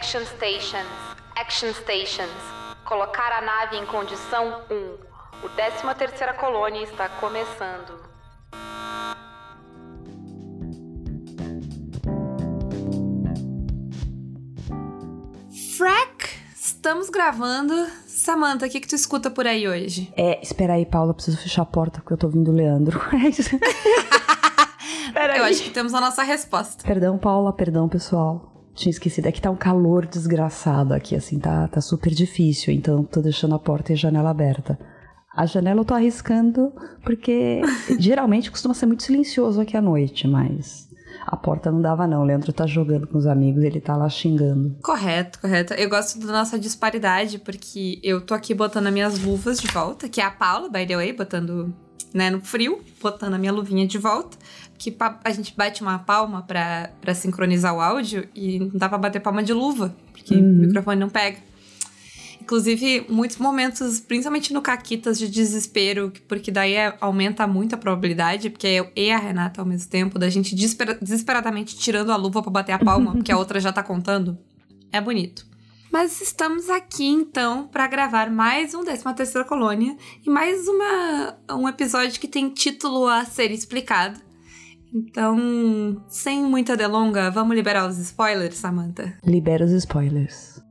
Action Stations. Action Stations. Colocar a nave em condição 1. O 13 terceira colônia está começando. Frack, estamos gravando. Samantha, o que, que tu escuta por aí hoje? É, espera aí, Paula, preciso fechar a porta porque eu tô ouvindo o Leandro. É isso. eu acho que temos a nossa resposta. Perdão, Paula, perdão, pessoal. Tinha esquecido, é que tá um calor desgraçado aqui, assim, tá, tá super difícil, então tô deixando a porta e a janela aberta. A janela eu tô arriscando porque geralmente costuma ser muito silencioso aqui à noite, mas a porta não dava não. O Leandro tá jogando com os amigos, ele tá lá xingando. Correto, correto. Eu gosto da nossa disparidade, porque eu tô aqui botando as minhas luvas de volta, que é a Paula, by the way, botando, né, no frio, botando a minha luvinha de volta. Que a gente bate uma palma pra, pra sincronizar o áudio e não dá pra bater palma de luva, porque uhum. o microfone não pega. Inclusive, muitos momentos, principalmente no Caquitas, de desespero, porque daí é, aumenta muito a probabilidade, porque eu e a Renata ao mesmo tempo, da gente desesper desesperadamente tirando a luva para bater a palma, porque a outra já tá contando. É bonito. Mas estamos aqui então para gravar mais um 13 terceira colônia e mais uma, um episódio que tem título a ser explicado. Então, sem muita delonga, vamos liberar os spoilers, Samantha? Libera os spoilers.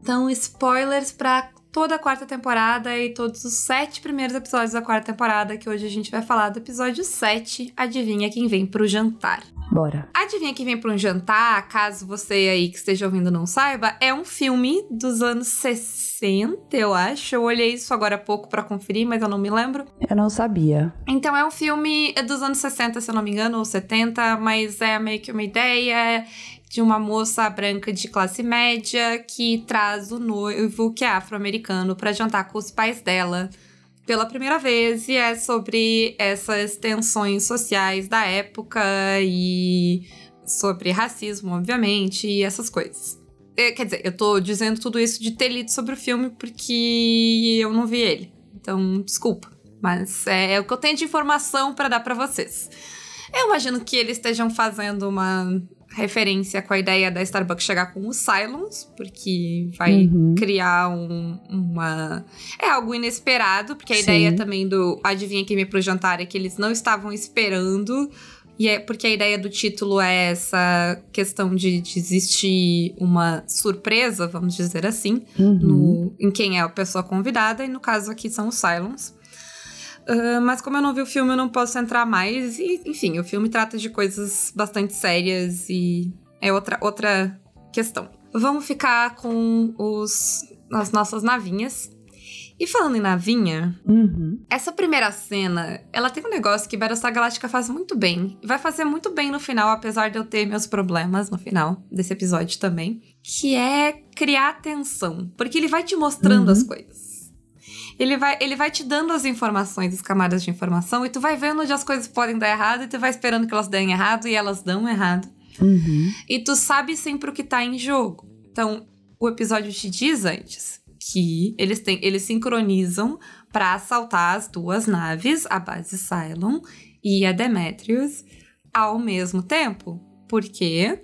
Então, spoilers para toda a quarta temporada e todos os sete primeiros episódios da quarta temporada, que hoje a gente vai falar do episódio 7, Adivinha Quem Vem Pro Jantar. Bora. Adivinha Quem Vem Pro Jantar, caso você aí que esteja ouvindo não saiba, é um filme dos anos 60, eu acho. Eu olhei isso agora há pouco para conferir, mas eu não me lembro. Eu não sabia. Então é um filme dos anos 60, se eu não me engano, ou 70, mas é meio que uma ideia de uma moça branca de classe média que traz o noivo, que é afro-americano, para jantar com os pais dela pela primeira vez. E é sobre essas tensões sociais da época e sobre racismo, obviamente, e essas coisas. É, quer dizer, eu tô dizendo tudo isso de ter lido sobre o filme porque eu não vi ele. Então, desculpa. Mas é, é o que eu tenho de informação para dar para vocês. Eu imagino que eles estejam fazendo uma referência com a ideia da Starbucks chegar com o Silence, porque vai uhum. criar um, uma. É algo inesperado, porque a Sim. ideia também do Adivinha quem me pro jantar é que eles não estavam esperando. E é porque a ideia do título é essa questão de, de existir uma surpresa, vamos dizer assim, uhum. no, em quem é a pessoa convidada, e no caso aqui são os Silence. Uh, mas como eu não vi o filme, eu não posso entrar mais. E, enfim, o filme trata de coisas bastante sérias e é outra, outra questão. Vamos ficar com os, as nossas navinhas. E falando em navinha, uhum. essa primeira cena, ela tem um negócio que Battlestar Galactica faz muito bem. Vai fazer muito bem no final, apesar de eu ter meus problemas no final desse episódio também. Que é criar tensão. Porque ele vai te mostrando uhum. as coisas ele vai, ele vai te dando as informações, as camadas de informação, e tu vai vendo onde as coisas podem dar errado, e tu vai esperando que elas deem errado, e elas dão errado. Uhum. E tu sabe sempre o que tá em jogo. Então, o episódio te diz antes que eles, têm, eles sincronizam para assaltar as duas naves, a base Cylon e a Demetrius, ao mesmo tempo. Por quê?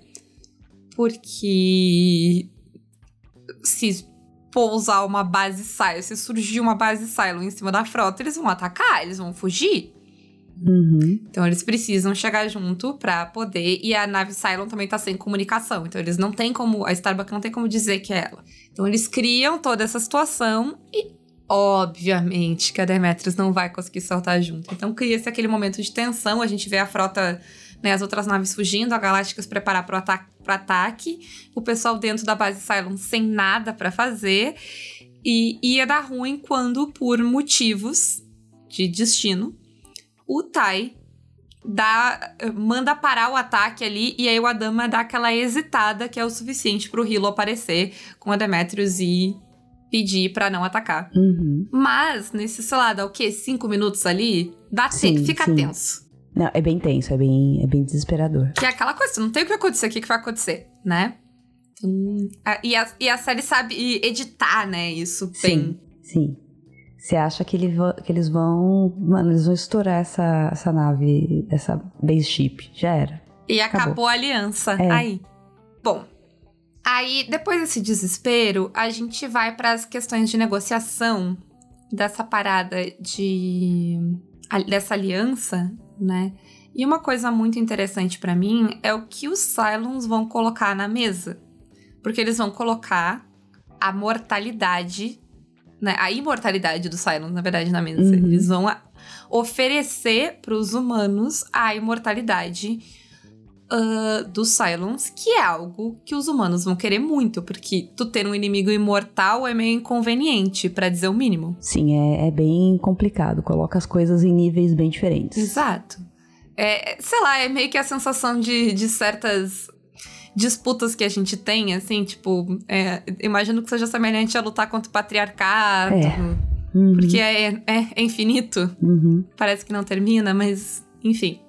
Porque se pousar uma base Silo, se surgir uma base Silo em cima da frota, eles vão atacar, eles vão fugir. Uhum. Então eles precisam chegar junto para poder. E a nave Cylon também tá sem comunicação. Então eles não tem como. A Starbucks não tem como dizer que é ela. Então eles criam toda essa situação e. Obviamente que a Demetrius não vai conseguir saltar junto. Então cria-se aquele momento de tensão. A gente vê a frota né, as outras naves fugindo, a Galáctica se preparar para o ata ataque, o pessoal dentro da base Cylon sem nada para fazer, e ia dar ruim quando, por motivos de destino, o Tai dá, manda parar o ataque ali, e aí o Adama dá aquela hesitada que é o suficiente para o Hilo aparecer com a Demetrius e pedir para não atacar. Uhum. Mas, nesse, sei lá, dá o quê? Cinco minutos ali? Dá sim, fica sim. tenso. Não, é bem tenso, é bem, é bem desesperador. Que é aquela coisa, não tem o que acontecer, o que, que vai acontecer, né? Hum, e, a, e a série sabe editar, né, isso bem. Sim, sim. Você acha que, ele que, eles vão. Mano, eles vão estourar essa, essa nave, essa base ship. Já era. E acabou, acabou a aliança. É. Aí. Bom. Aí, depois desse desespero, a gente vai para as questões de negociação dessa parada de. dessa aliança, né? E uma coisa muito interessante para mim é o que os Cylons vão colocar na mesa. Porque eles vão colocar a mortalidade né, a imortalidade dos Cylons, na verdade, na mesa. Uhum. Eles vão oferecer para os humanos a imortalidade uh, dos Cylons, que é algo que os humanos vão querer muito, porque tu ter um inimigo imortal é meio inconveniente, para dizer o mínimo. Sim, é, é, bem complicado. Coloca as coisas em níveis bem diferentes. Exato. É, sei lá, é meio que a sensação de, de certas disputas que a gente tem, assim, tipo, é, imagino que seja semelhante a lutar contra o patriarcado. É. Uhum. Porque é, é, é infinito. Uhum. Parece que não termina, mas enfim.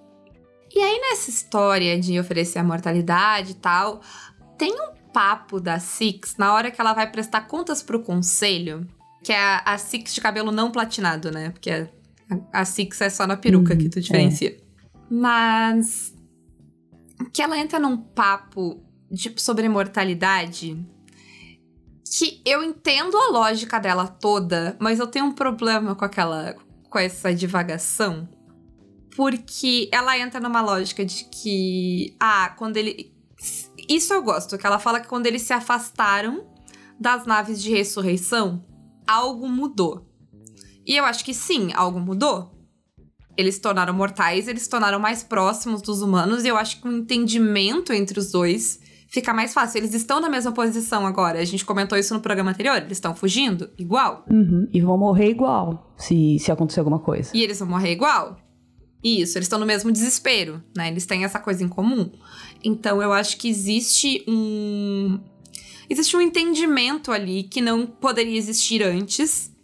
E aí, nessa história de oferecer a mortalidade e tal, tem um papo da Six na hora que ela vai prestar contas pro conselho, que é a, a Six de cabelo não platinado, né? Porque a, a Six é só na peruca uhum, que tu diferencia. É. Mas que ela entra num papo de, sobre mortalidade que eu entendo a lógica dela toda, mas eu tenho um problema com aquela com essa divagação, porque ela entra numa lógica de que ah, quando ele isso eu gosto, que ela fala que quando eles se afastaram das naves de ressurreição, algo mudou. E eu acho que sim, algo mudou eles se tornaram mortais, eles se tornaram mais próximos dos humanos, e eu acho que o entendimento entre os dois fica mais fácil. Eles estão na mesma posição agora. A gente comentou isso no programa anterior. Eles estão fugindo igual. Uhum. E vão morrer igual, se, se acontecer alguma coisa. E eles vão morrer igual. Isso, eles estão no mesmo desespero, né? Eles têm essa coisa em comum. Então eu acho que existe um. Existe um entendimento ali que não poderia existir antes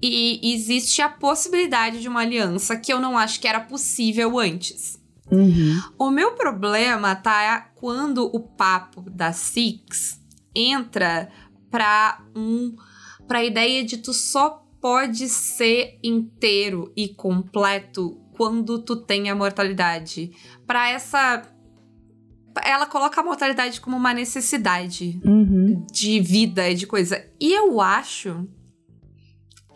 e existe a possibilidade de uma aliança que eu não acho que era possível antes. Uhum. O meu problema tá quando o papo da Six entra para um para a ideia de tu só pode ser inteiro e completo quando tu tem a mortalidade. Para essa ela coloca a mortalidade como uma necessidade uhum. de vida, de coisa. E eu acho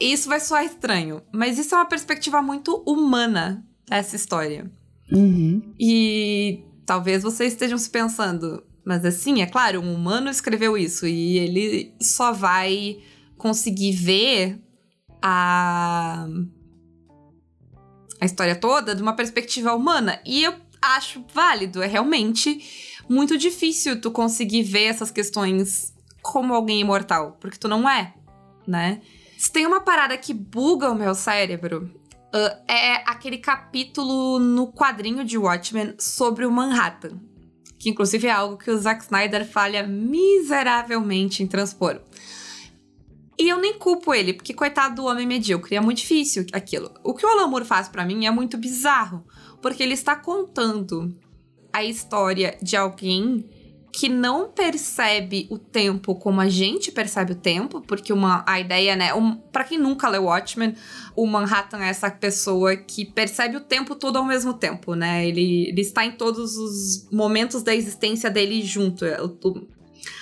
isso vai soar estranho, mas isso é uma perspectiva muito humana dessa história. Uhum. E talvez vocês estejam se pensando, mas assim, é claro, um humano escreveu isso e ele só vai conseguir ver a a história toda de uma perspectiva humana. E eu acho válido, é realmente muito difícil tu conseguir ver essas questões como alguém imortal, porque tu não é, né? Se tem uma parada que buga o meu cérebro, uh, é aquele capítulo no quadrinho de Watchmen sobre o Manhattan. Que inclusive é algo que o Zack Snyder falha miseravelmente em transpor. E eu nem culpo ele, porque coitado do homem medíocre, é muito difícil aquilo. O que o Alan Moore faz para mim é muito bizarro, porque ele está contando a história de alguém que não percebe o tempo como a gente percebe o tempo, porque uma, a ideia, né, um, para quem nunca leu Watchmen, o Manhattan é essa pessoa que percebe o tempo todo ao mesmo tempo, né? Ele, ele está em todos os momentos da existência dele junto. É, o,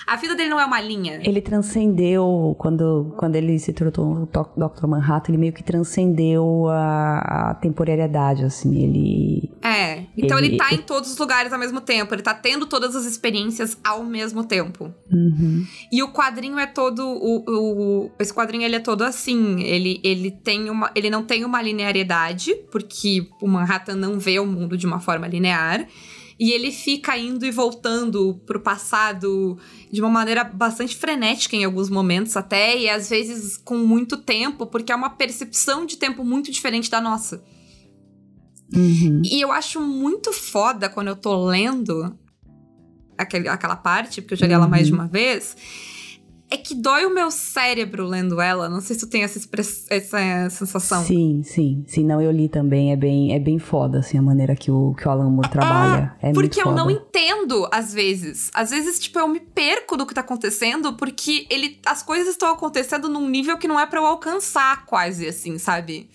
a vida dele não é uma linha. Ele transcendeu, quando, quando ele se tornou o Dr. Manhattan, ele meio que transcendeu a, a temporariedade, assim, ele... É, então ele, ele tá ele... em todos os lugares ao mesmo tempo, ele tá tendo todas as experiências ao mesmo tempo. Uhum. E o quadrinho é todo, o, o, esse quadrinho ele é todo assim, ele, ele tem uma, ele não tem uma linearidade, porque o Manhattan não vê o mundo de uma forma linear, e ele fica indo e voltando pro passado de uma maneira bastante frenética em alguns momentos até, e às vezes com muito tempo, porque é uma percepção de tempo muito diferente da nossa. Uhum. E eu acho muito foda quando eu tô lendo aquele, aquela parte, porque eu já li ela mais de uhum. uma vez, é que dói o meu cérebro lendo ela. Não sei se tu tem essa, essa sensação. Sim, sim. Sim, não, eu li também. É bem, é bem foda, assim, a maneira que o, que o Alan Moore trabalha. É, é porque eu não entendo, às vezes. Às vezes, tipo, eu me perco do que tá acontecendo, porque ele, as coisas estão acontecendo num nível que não é para eu alcançar, quase, assim, sabe?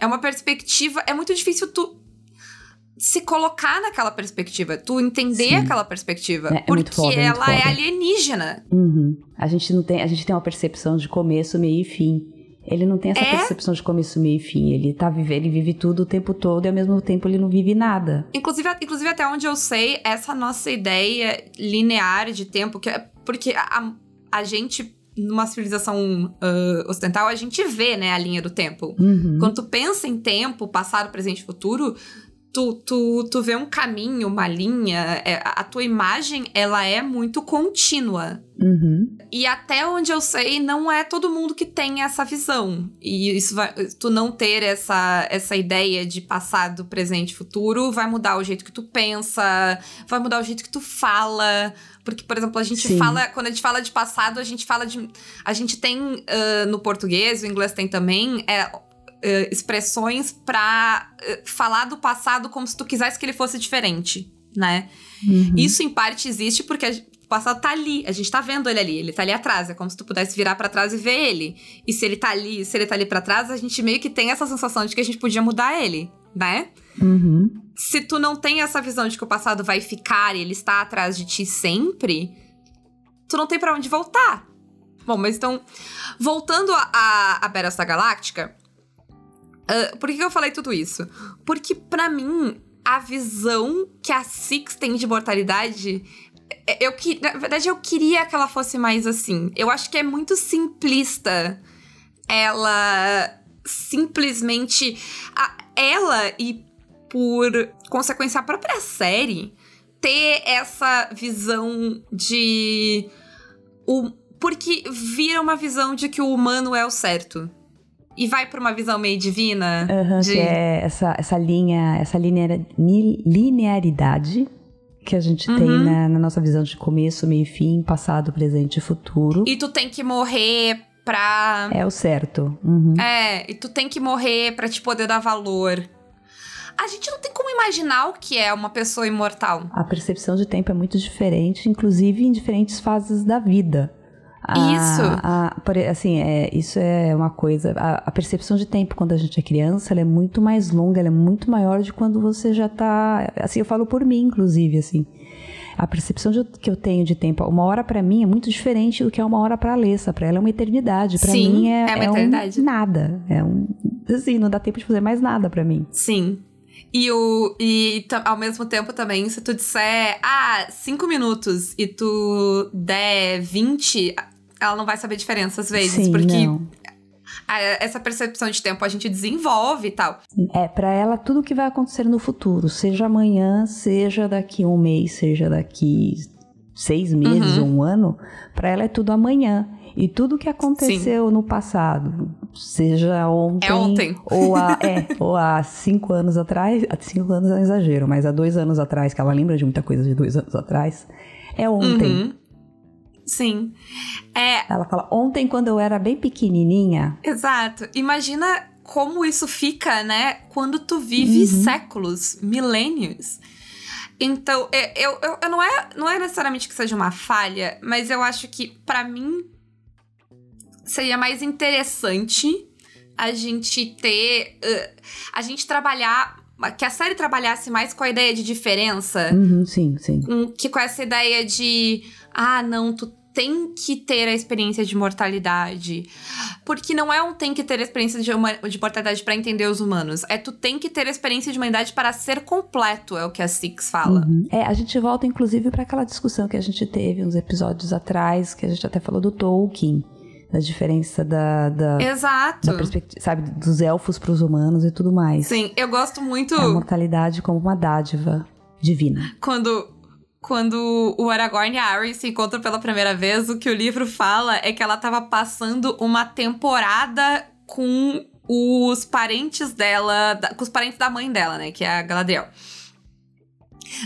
É uma perspectiva. É muito difícil tu se colocar naquela perspectiva, tu entender Sim. aquela perspectiva, é, é porque foda, é ela é alienígena. Uhum. A gente não tem, a gente tem uma percepção de começo, meio e fim. Ele não tem essa é? percepção de começo, meio e fim. Ele tá vivendo, ele vive tudo o tempo todo e ao mesmo tempo ele não vive nada. Inclusive, inclusive até onde eu sei, essa nossa ideia linear de tempo, que é, porque a, a gente numa civilização uh, ocidental, a gente vê, né, a linha do tempo. Uhum. Quando tu pensa em tempo, passado, presente e futuro, tu, tu, tu vê um caminho, uma linha, é, a tua imagem, ela é muito contínua. Uhum. E até onde eu sei, não é todo mundo que tem essa visão. E isso vai, tu não ter essa, essa ideia de passado, presente e futuro vai mudar o jeito que tu pensa, vai mudar o jeito que tu fala. Porque, por exemplo, a gente Sim. fala, quando a gente fala de passado, a gente fala de. A gente tem uh, no português, o inglês tem também, é uh, expressões para uh, eh, falar do passado como se tu quisesse que ele fosse diferente, né? Uhum. Isso em parte existe porque a, o passado tá ali, a gente tá vendo ele ali, ele tá ali atrás, é como se tu pudesse virar para trás e ver ele. E se ele tá ali, se ele tá ali para trás, a gente meio que tem essa sensação de que a gente podia mudar ele, né? Uhum. Se tu não tem essa visão de que o passado vai ficar e ele está atrás de ti sempre, tu não tem para onde voltar. Bom, mas então, voltando a, a, a Battlestar Uh, por que eu falei tudo isso? Porque, para mim, a visão que a Six tem de mortalidade. É, eu que, na verdade, eu queria que ela fosse mais assim. Eu acho que é muito simplista ela simplesmente. A, ela e, por consequência, a própria série ter essa visão de. O, porque vira uma visão de que o humano é o certo e vai para uma visão meio divina. Uhum, de... Que é essa, essa linha, essa linear, linearidade que a gente uhum. tem na, na, nossa visão de começo, meio e fim, passado, presente e futuro. E tu tem que morrer pra. É o certo. Uhum. É, e tu tem que morrer pra te poder dar valor. A gente não tem como imaginar o que é uma pessoa imortal. A percepção de tempo é muito diferente, inclusive em diferentes fases da vida. Isso. A, a, assim, é, isso é uma coisa. A, a, percepção de tempo quando a gente é criança, ela é muito mais longa, ela é muito maior de quando você já tá. Assim, eu falo por mim, inclusive, assim. A percepção de, que eu tenho de tempo, uma hora para mim é muito diferente do que é uma hora para Alessa. Para ela é uma eternidade. Para mim é, é, uma é eternidade. Um nada. É um, assim, não dá tempo de fazer mais nada para mim. Sim. E, o, e ao mesmo tempo também, se tu disser, ah, cinco minutos e tu der 20, ela não vai saber a diferença às vezes, Sim, porque não. essa percepção de tempo a gente desenvolve e tal. É, para ela tudo que vai acontecer no futuro, seja amanhã, seja daqui um mês, seja daqui seis meses uhum. ou um ano, para ela é tudo amanhã. E tudo que aconteceu Sim. no passado, seja ontem, é ontem. Ou, há, é, ou há cinco anos atrás, cinco anos é um exagero, mas há dois anos atrás, que ela lembra de muita coisa de dois anos atrás, é ontem. Uhum. Sim. É... Ela fala, ontem quando eu era bem pequenininha. Exato. Imagina como isso fica, né? Quando tu vive uhum. séculos, milênios. Então, é, eu, eu, eu, não, é, não é necessariamente que seja uma falha, mas eu acho que, para mim, seria mais interessante a gente ter. Uh, a gente trabalhar. Que a série trabalhasse mais com a ideia de diferença. Uhum, sim, sim. Que com essa ideia de. Ah, não, tu tem que ter a experiência de mortalidade. Porque não é um tem que ter a experiência de, uma, de mortalidade para entender os humanos. É tu tem que ter a experiência de humanidade para ser completo, é o que a Six fala. Uhum. É, a gente volta inclusive para aquela discussão que a gente teve uns episódios atrás, que a gente até falou do Tolkien da diferença da, da exato da perspectiva sabe dos elfos para os humanos e tudo mais sim eu gosto muito a mortalidade como uma dádiva divina quando quando o Aragorn e a Arryn se encontram pela primeira vez, o que o livro fala é que ela estava passando uma temporada com os parentes dela, com os parentes da mãe dela, né, que é a Galadriel.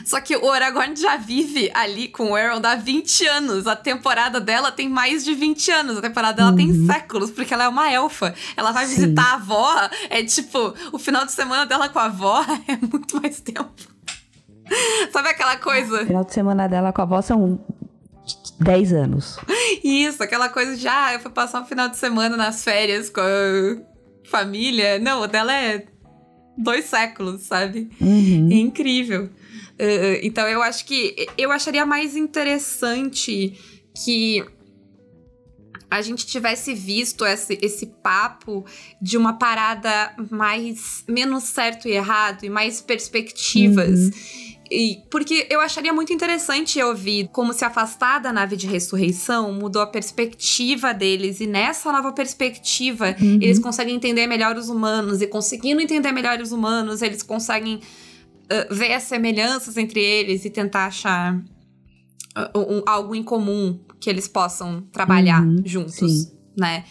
Só que o Aragorn já vive ali com o Elrond há 20 anos. A temporada dela tem mais de 20 anos. A temporada dela uhum. tem séculos, porque ela é uma elfa. Ela vai Sim. visitar a avó. É tipo, o final de semana dela com a avó é muito mais tempo. Sabe aquela coisa? O final de semana dela com a avó são 10 anos. Isso, aquela coisa de, ah, eu fui passar um final de semana nas férias com a família. Não, o dela é dois séculos, sabe? Uhum. É incrível. Uh, então eu acho que eu acharia mais interessante que a gente tivesse visto esse, esse papo de uma parada mais menos certo e errado e mais perspectivas. Uhum. E, porque eu acharia muito interessante ouvir como se afastar da nave de ressurreição mudou a perspectiva deles. E nessa nova perspectiva, uhum. eles conseguem entender melhor os humanos. E conseguindo entender melhor os humanos, eles conseguem uh, ver as semelhanças entre eles e tentar achar uh, um, algo em comum que eles possam trabalhar uhum. juntos, Sim. né?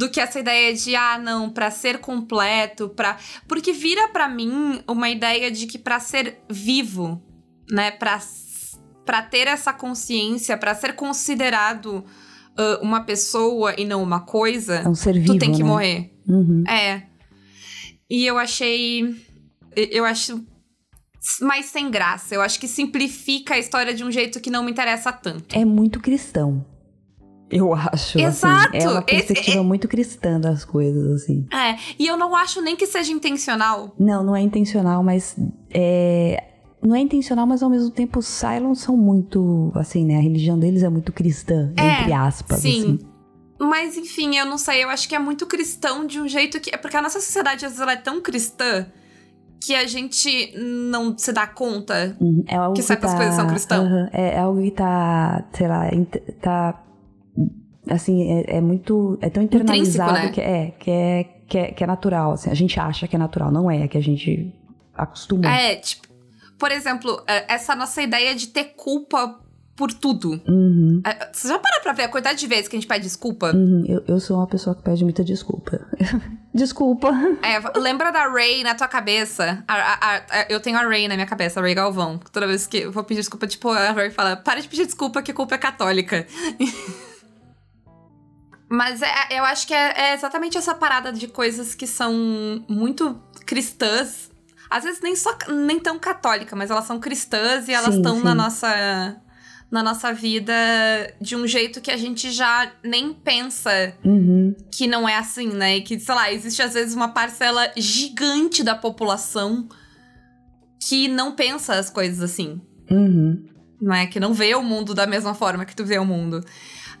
Do que essa ideia de ah não para ser completo para porque vira para mim uma ideia de que para ser vivo né para para ter essa consciência para ser considerado uh, uma pessoa e não uma coisa é um ser vivo, tu tem que né? morrer uhum. é e eu achei eu acho mais sem graça. Eu acho que simplifica a história de um jeito que não me interessa tanto. É muito cristão. Eu acho. Exato. Assim, é uma perspectiva Esse, é... muito cristã das coisas, assim. É, e eu não acho nem que seja intencional. Não, não é intencional, mas é. Não é intencional, mas ao mesmo tempo os Cylons são muito, assim, né? A religião deles é muito cristã, é, entre aspas, sim. assim. Mas enfim, eu não sei, eu acho que é muito cristão de um jeito que. É porque a nossa sociedade às vezes ela é tão cristã que a gente não se dá conta uhum, é algo que certas tá, coisas são cristãs. Uhum, é, é, algo que tá, sei lá, tá assim, é, é muito. É tão internalizado né? que, é, que, é, que, é, que é natural. Assim, a gente acha que é natural, não é, é que a gente acostuma. É, tipo, por exemplo, é, essa nossa ideia de ter culpa por tudo. Uhum. É, você já parou pra ver a quantidade de vezes que a gente pede desculpa? Uhum. Eu, eu sou uma pessoa que pede muita desculpa. desculpa. É, lembra da Ray na tua cabeça? A, a, a, eu tenho a Ray na minha cabeça, a Ray Galvão. Toda vez que eu vou pedir desculpa, tipo, a Ray fala: para de pedir desculpa, que culpa é católica. Mas é, eu acho que é, é, exatamente essa parada de coisas que são muito cristãs. Às vezes nem só nem tão católica, mas elas são cristãs e elas estão na nossa na nossa vida de um jeito que a gente já nem pensa uhum. que não é assim, né? E que, sei lá, existe às vezes uma parcela gigante da população que não pensa as coisas assim. Uhum. Não é? Que não vê o mundo da mesma forma que tu vê o mundo.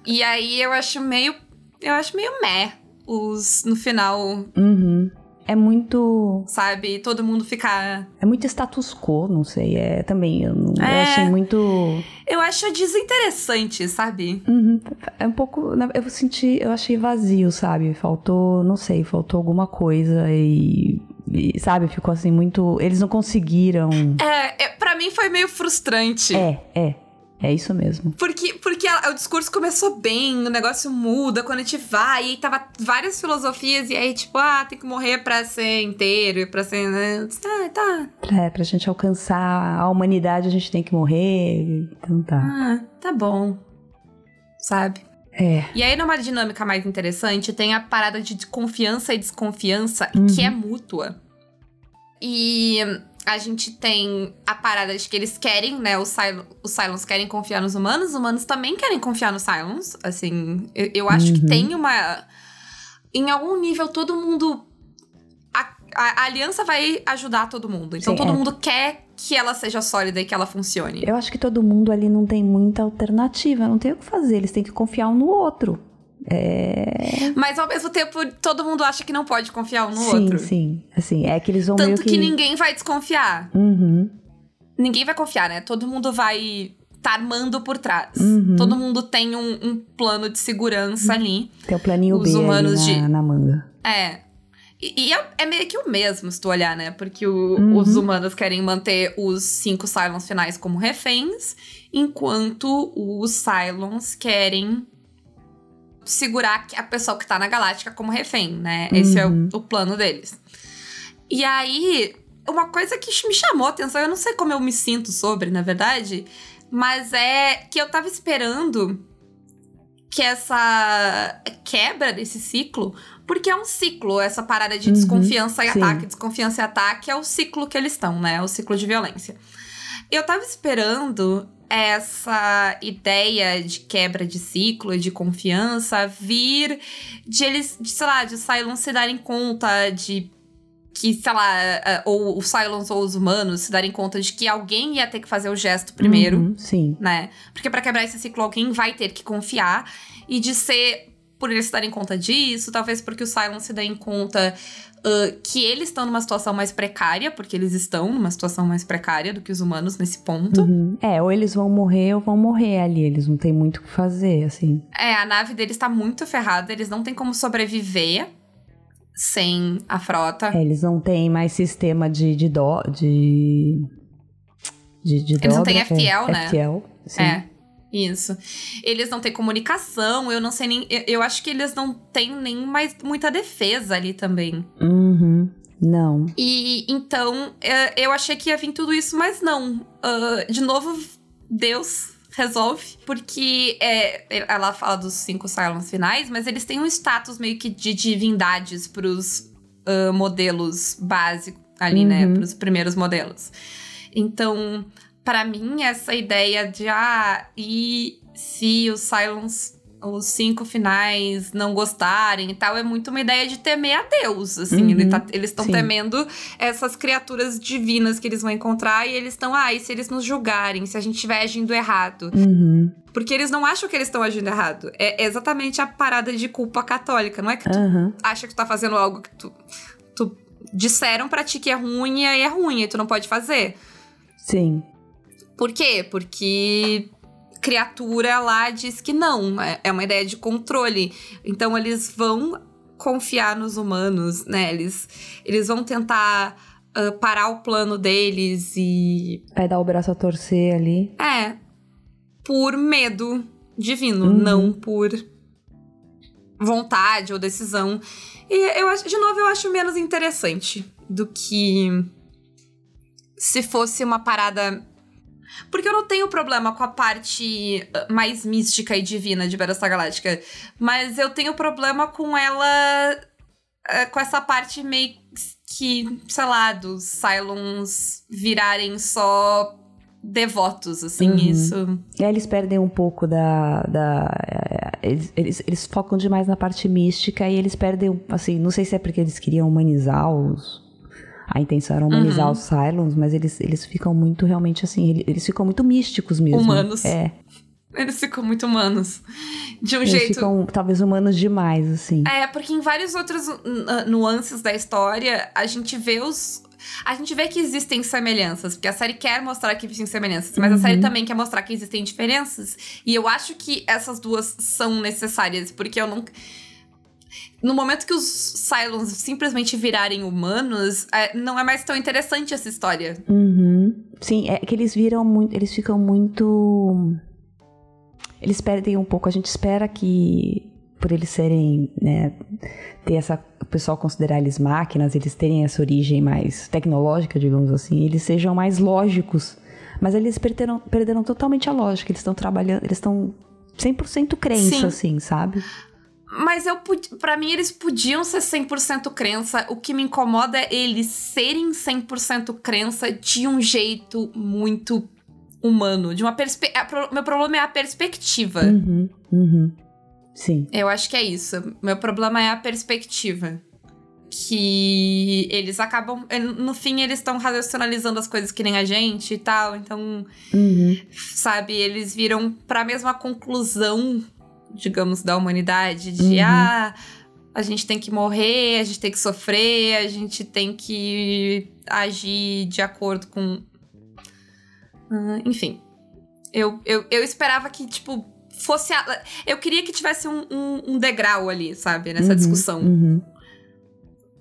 E aí eu acho meio eu acho meio meh os no final. Uhum. É muito. Sabe? Todo mundo ficar. É muito status quo, não sei. É também. Eu, não, é... eu achei muito. Eu acho desinteressante, sabe? Uhum. É um pouco. Eu senti. Eu achei vazio, sabe? Faltou. Não sei, faltou alguma coisa e. e sabe? Ficou assim muito. Eles não conseguiram. É, é para mim foi meio frustrante. É, é. É isso mesmo. Porque, porque a, o discurso começou bem, o negócio muda quando a gente vai, e aí tava várias filosofias, e aí, tipo, ah, tem que morrer pra ser inteiro, pra ser. Né? Ah, tá. É, pra gente alcançar a humanidade, a gente tem que morrer. Então tá. Ah, tá bom. Sabe? É. E aí, numa dinâmica mais interessante, tem a parada de confiança e desconfiança, uhum. que é mútua. E a gente tem a parada de que eles querem, né? Os, Sil os Cylons querem confiar nos humanos, os humanos também querem confiar nos Cylons. Assim, eu, eu acho uhum. que tem uma. Em algum nível, todo mundo. A, a, a aliança vai ajudar todo mundo. Então, Sim, todo é. mundo quer que ela seja sólida e que ela funcione. Eu acho que todo mundo ali não tem muita alternativa, não tem o que fazer. Eles têm que confiar um no outro. É... Mas ao mesmo tempo, todo mundo acha que não pode confiar um no sim, outro. Sim, sim. Assim, é que eles vão Tanto que... que ninguém vai desconfiar. Uhum. Ninguém vai confiar, né? Todo mundo vai tá armando por trás. Uhum. Todo mundo tem um, um, plano de segurança ali. Tem o planinho Os B humanos na, de... na manga. É. E, e é, é, meio que o mesmo, se tu olhar, né? Porque o, uhum. os humanos querem manter os cinco Cylons finais como reféns, enquanto os Cylons querem segurar a pessoa que tá na galáctica como refém, né? Esse é o, uhum. o plano deles. E aí, uma coisa que me chamou a atenção, eu não sei como eu me sinto sobre, na verdade, mas é que eu tava esperando que essa quebra desse ciclo, porque é um ciclo, essa parada de uhum, desconfiança e sim. ataque, desconfiança e ataque é o ciclo que eles estão, né? É o ciclo de violência. Eu tava esperando essa ideia de quebra de ciclo, de confiança, vir de eles, de, sei lá, de Cylon se darem conta de que, sei lá, eh, ou os Cylons ou os humanos se darem conta de que alguém ia ter que fazer o gesto primeiro. Uhum, sim. Né? Porque para quebrar esse ciclo, alguém vai ter que confiar. E de ser por eles se darem conta disso, talvez porque os Cylons se deem conta uh, que eles estão numa situação mais precária, porque eles estão numa situação mais precária do que os humanos nesse ponto. Uhum. É, ou eles vão morrer ou vão morrer ali, eles não têm muito o que fazer, assim. É, a nave deles tá muito ferrada, eles não têm como sobreviver sem a frota. É, eles não têm mais sistema de, de dó, de... De, de eles dobra, não têm FTL, é, né? FTL, sim. É. Isso. Eles não têm comunicação, eu não sei nem. Eu, eu acho que eles não têm nem mais muita defesa ali também. Uhum. Não. E então é, eu achei que ia vir tudo isso, mas não. Uh, de novo, Deus resolve, porque é, ela fala dos cinco Cylons finais, mas eles têm um status meio que de divindades pros uh, modelos básicos ali, né, uhum. né? Pros primeiros modelos. Então, para mim, essa ideia de, ah, e se os Cylons, os cinco finais, não gostarem e tal, é muito uma ideia de temer a Deus, assim. Uhum, ele tá, eles estão temendo essas criaturas divinas que eles vão encontrar e eles estão, ah, e se eles nos julgarem, se a gente estiver agindo errado? Uhum. Porque eles não acham que eles estão agindo errado. É exatamente a parada de culpa católica. Não é que tu uhum. acha que tu tá fazendo algo que tu, tu disseram pra ti que é ruim e aí é ruim, e tu não pode fazer. Sim. Por quê? Porque criatura lá diz que não, é, é uma ideia de controle. Então eles vão confiar nos humanos, né? Eles, eles vão tentar uh, parar o plano deles e. É dar o braço a torcer ali. É. Por medo divino, uhum. não por vontade ou decisão. E eu acho, de novo, eu acho menos interessante do que se fosse uma parada porque eu não tenho problema com a parte uh, mais mística e divina de Battlestar Galáctica. Mas eu tenho problema com ela. Uh, com essa parte meio que, sei lá, dos Cylons virarem só devotos, assim, uhum. isso. E aí eles perdem um pouco da. da eles, eles, eles, focam demais na parte mística e eles perdem, assim, não sei se é porque eles queriam humanizar os, a intenção era humanizar uhum. os Cylons, mas eles, eles ficam muito realmente assim, eles, eles ficam muito místicos mesmo. Humanos. É. Eles ficam muito humanos. De um eles jeito. ficam talvez humanos demais, assim. É, porque em vários outros nuances da história, a gente vê os. A gente vê que existem semelhanças, porque a série quer mostrar que existem semelhanças, mas uhum. a série uhum. também quer mostrar que existem diferenças. E eu acho que essas duas são necessárias, porque eu não no momento que os Cylons simplesmente virarem humanos, é, não é mais tão interessante essa história. Uhum. Sim, é que eles viram muito. Eles ficam muito. Eles perdem um pouco. A gente espera que. Por eles serem, né, ter essa, o pessoal considerar eles máquinas, eles terem essa origem mais tecnológica, digamos assim, eles sejam mais lógicos. Mas eles perderam, perderam totalmente a lógica, eles estão trabalhando, eles estão 100% crença, Sim. assim, sabe? Mas eu para mim eles podiam ser 100% crença. O que me incomoda é eles serem 100% crença de um jeito muito humano, de uma perspectiva. Meu problema é a perspectiva. Uhum, uhum. Sim. Eu acho que é isso. Meu problema é a perspectiva. Que eles acabam. No fim, eles estão racionalizando as coisas que nem a gente e tal. Então, uhum. sabe, eles viram pra mesma conclusão digamos, da humanidade, de uhum. ah, a gente tem que morrer, a gente tem que sofrer, a gente tem que agir de acordo com. Uh, enfim. Eu, eu, eu esperava que, tipo, fosse. A... Eu queria que tivesse um, um, um degrau ali, sabe? Nessa uhum, discussão. Uhum.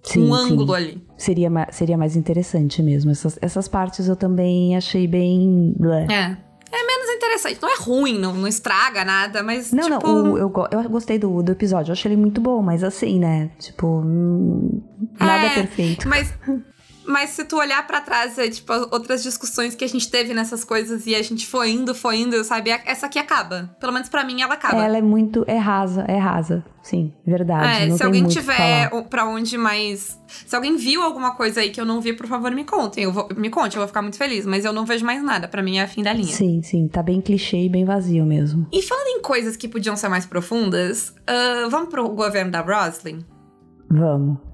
Sim, um ângulo sim. ali. Seria, seria mais interessante mesmo. Essas, essas partes eu também achei bem. É. É menos interessante. Não é ruim, não, não estraga nada, mas. Não, tipo... não, o, eu, eu gostei do, do episódio. Eu achei ele muito bom, mas assim, né? Tipo, hum, nada é, perfeito. Mas. Mas se tu olhar para trás, é tipo outras discussões que a gente teve nessas coisas e a gente foi indo, foi indo, sabe? Essa aqui acaba. Pelo menos para mim ela acaba. Ela é muito. É rasa, é rasa. Sim, verdade. É, não se alguém tiver para onde mais. Se alguém viu alguma coisa aí que eu não vi, por favor, me contem. Eu vou, me conte, eu vou ficar muito feliz. Mas eu não vejo mais nada. para mim é a fim da linha. Sim, sim. Tá bem clichê e bem vazio mesmo. E falando em coisas que podiam ser mais profundas, uh, vamos pro governo da Roslyn? Vamos.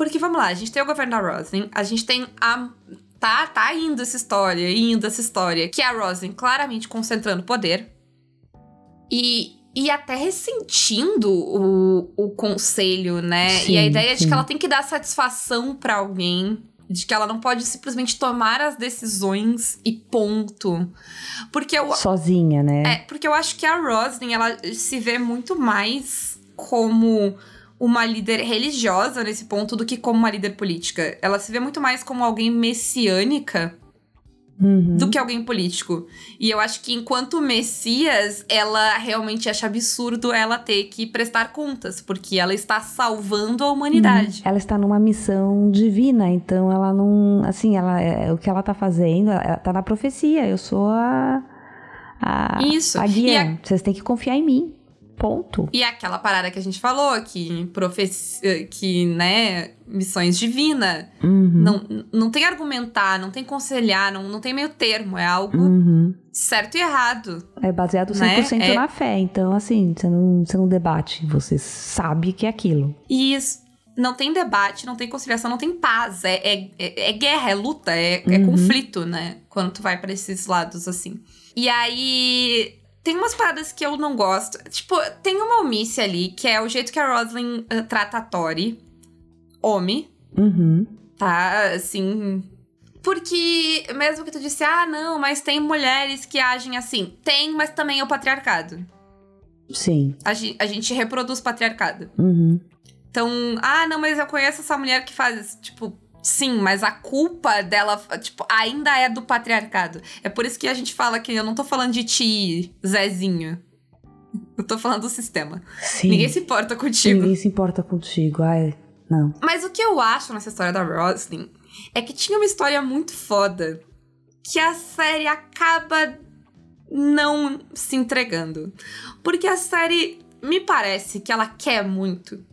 Porque vamos lá, a gente tem o governo da Roslyn, a gente tem a. Tá, tá indo essa história, indo essa história, que é a Roslyn claramente concentrando poder. E, e até ressentindo o, o conselho, né? Sim, e a ideia sim. de que ela tem que dar satisfação para alguém, de que ela não pode simplesmente tomar as decisões e ponto. Porque eu. Sozinha, né? É, porque eu acho que a Roslyn, ela se vê muito mais como uma líder religiosa nesse ponto do que como uma líder política. Ela se vê muito mais como alguém messiânica Uhum. do que alguém político. E eu acho que enquanto Messias, ela realmente acha absurdo ela ter que prestar contas, porque ela está salvando a humanidade. Ela está numa missão divina, então ela não. Assim, ela, é, o que ela tá fazendo, ela tá na profecia. Eu sou a. a Isso. A guia. a- Vocês têm que confiar em mim. Ponto. E aquela parada que a gente falou, que profecia, que, né, missões divina, Uhum. não, não tem argumentar, não tem conselhar, não, não tem meio termo, é algo Uhum. certo e errado. É baseado Né? 100% É- na fé. Então, assim, você não, você não debate. Você sabe que é aquilo. E isso não tem debate, não tem conciliação, não tem paz. É, é, é- é guerra, é luta, é, é Uhum. conflito, né? Quando tu vai pra esses lados assim. E aí. Tem umas paradas que eu não gosto. Tipo, tem uma omisse ali, que é o jeito que a Roslyn eh, trata a Tori. Homem, Uhum. tá? Assim. Porque, mesmo que tu disse, ah, não, mas tem mulheres que agem assim. Tem, mas também é o patriarcado. Sim. A, a gente reproduz patriarcado. Uhum. Então, ah, não, mas eu conheço essa mulher que faz, tipo, sim, mas a culpa dela, tipo, ainda é do patriarcado. É por isso que a gente fala que eu não tô falando de ti, Zezinho. Eu tô falando do sistema. Sim. Ninguém se importa contigo. Ninguém se importa contigo. Ai, não. Mas o que eu acho nessa história da Roslyn é que tinha uma história muito foda que a série acaba não se entregando. Porque a série me parece que ela quer muito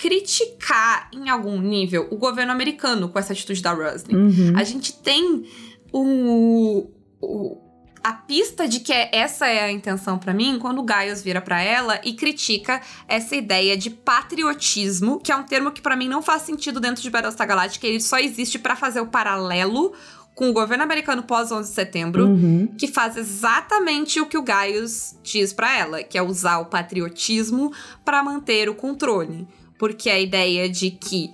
criticar em algum nível o governo americano com essa atitude da Roslyn. Uhum. A gente tem o, o- a pista de que é- essa é a intenção pra mim quando o Gaius vira pra ela e critica essa ideia de patriotismo, que é um termo que pra mim não faz sentido dentro de Battlestar Galactica, ele só existe pra fazer o paralelo com o governo americano pós 11 de setembro, Uhum. que faz exatamente o que o Gaius diz pra ela, que é usar o patriotismo pra manter o controle. Porque a ideia de que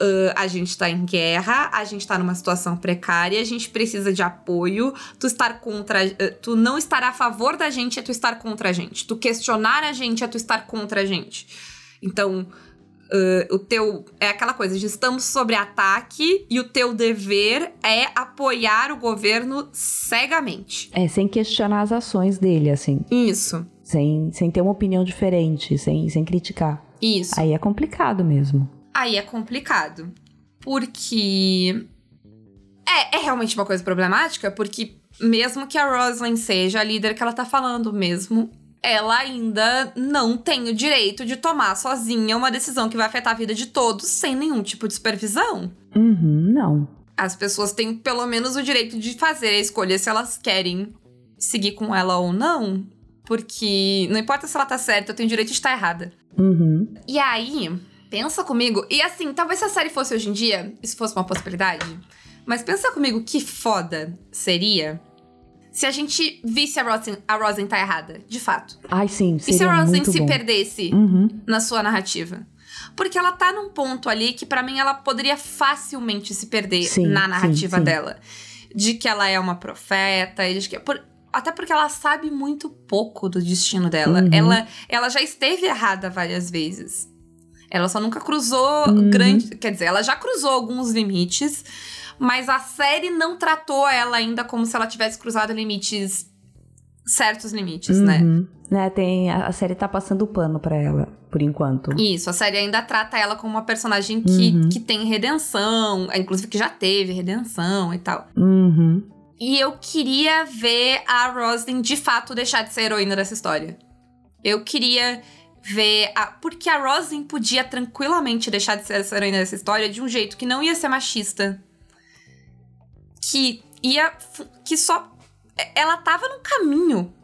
ah, a gente tá em guerra, a gente tá numa situação precária, a gente precisa de apoio. Tu estar contra. ah, tu não estar a favor da gente é tu estar contra a gente. Tu questionar a gente é tu estar contra a gente. Então. ah, o teu. É aquela coisa de estamos sobre ataque e o teu dever é apoiar o governo cegamente. É, sem questionar as ações dele, assim. Isso. Sem, sem ter uma opinião diferente, sem, sem criticar. Isso. Aí é complicado mesmo. Aí é complicado. Porque. É, é realmente uma coisa problemática, porque mesmo que a Roslyn seja a líder que ela tá falando mesmo, ela ainda não tem o direito de tomar sozinha uma decisão que vai afetar a vida de todos sem nenhum tipo de supervisão. Uhum, não. As pessoas têm pelo menos o direito de fazer a escolha se elas querem seguir com ela ou não. Porque não importa se ela tá certa, eu tenho direito de estar errada. Uhum. E aí, pensa comigo. E assim, talvez se a série fosse hoje em dia, isso fosse uma possibilidade. Mas pensa comigo que foda seria se a gente visse a Rosin, a Rosin tá errada, de fato. Ai, sim, e se seria a muito se bom. perdesse Uhum. na sua narrativa? Porque ela tá num ponto ali que pra mim ela poderia facilmente se perder Sim, na sim, narrativa sim. dela. De que ela é uma profeta, e de que por- até porque ela sabe muito pouco do destino dela. Uhum. Ela, ela já esteve errada várias vezes. Ela só nunca cruzou Uhum. grande. Quer dizer, ela já cruzou alguns limites, mas a série não tratou ela ainda como se ela tivesse cruzado limites certos limites, né? Uhum. né? Tem, a, a série tá passando o pano pra ela, por enquanto. Isso, a série ainda trata ela como uma personagem que, Uhum. que tem redenção, inclusive que já teve redenção e tal. Uhum. E eu queria ver a Roslyn de fato deixar de ser heroína dessa história. Eu queria ver a. Porque a Roslyn podia tranquilamente deixar de ser essa heroína dessa história de um jeito que não ia ser machista. Que ia. Que só. Ela tava no caminho.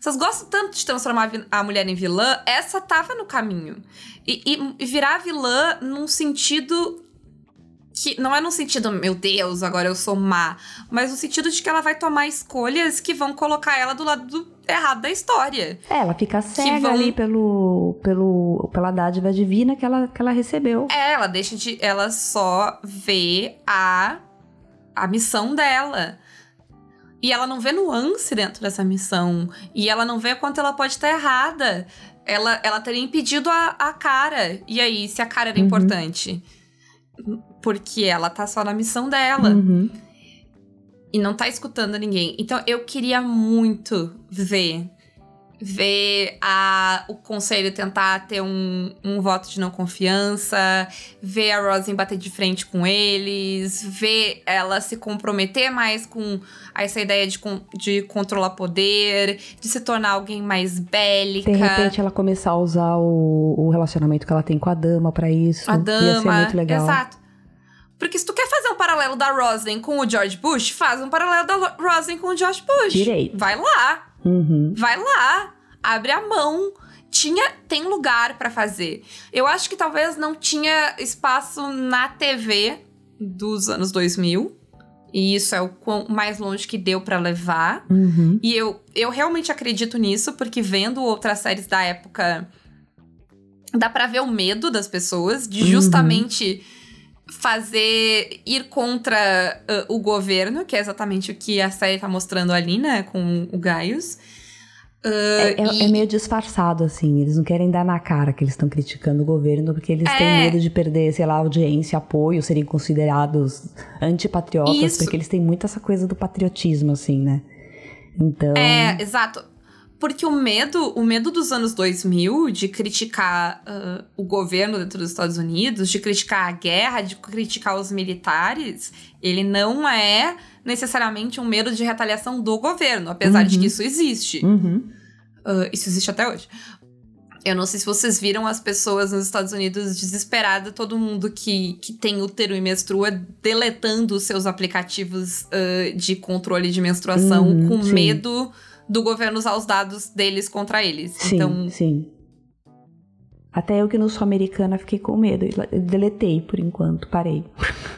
Vocês gostam tanto de transformar a mulher em vilã? Essa tava no caminho. E- e virar vilã num sentido. Que não é no sentido, meu Deus, agora eu sou má. Mas no sentido de que ela vai tomar escolhas que vão colocar ela do lado do- errado da história. É, ela fica cega vão- ali pelo, pelo, pela dádiva divina que ela, que ela recebeu. É, ela deixa de. Ela só vê a. a missão dela. E ela não vê nuance dentro dessa missão. E ela não vê quanto ela pode estar errada. Ela, ela teria impedido a, a cara. E aí, se a cara era Uhum. importante? Porque ela tá só na missão dela. Uhum. e não tá escutando ninguém. Então eu queria muito ver ver a, o conselho tentar ter um, um voto de não confiança, ver a Rosin bater de frente com eles, ver ela se comprometer mais com essa ideia de, de controlar poder, de se tornar alguém mais bélica. De repente ela começar a usar o, o relacionamento que ela tem com a dama pra isso. a Ia ser dama. muito legal. Exato. Porque se tu quer fazer um paralelo da Roslyn com o George Bush, faz um paralelo da Roslyn com o George Bush. Direito. Vai lá. Uhum. Vai lá, abre a mão. Tinha, tem lugar pra fazer. Eu acho que talvez não tinha espaço na TV dos anos 2000. E isso é o quão mais longe que deu pra levar. Uhum. E eu, eu realmente acredito nisso, porque vendo outras séries da época, dá pra ver o medo das pessoas de Uhum. justamente fazer ir contra ah, o governo, que é exatamente o que a série tá mostrando ali, né, com o Gaius. Ah, É, é- e- é meio disfarçado, assim. Eles não querem dar na cara que eles estão criticando o governo, porque eles têm É. medo de perder, sei lá, audiência, apoio, serem considerados antipatriotas, Isso. porque eles têm muito essa coisa do patriotismo, assim, né? Então. É, exato. Porque o medo, o medo dos anos 2000 de criticar ah, o governo dentro dos Estados Unidos, de criticar a guerra, de criticar os militares, ele não é necessariamente um medo de retaliação do governo, apesar de Uhum. que isso existe. Uhum. Ah, isso existe até hoje. Eu não sei se vocês viram as pessoas nos Estados Unidos desesperadas, todo mundo que, que tem útero e menstrua deletando os seus aplicativos ah, de controle de menstruação Uhum, com sim. medo do governo usar os dados deles contra eles. Sim, Então, sim. Até eu que não sou americana fiquei com medo. Eu deletei por enquanto, parei.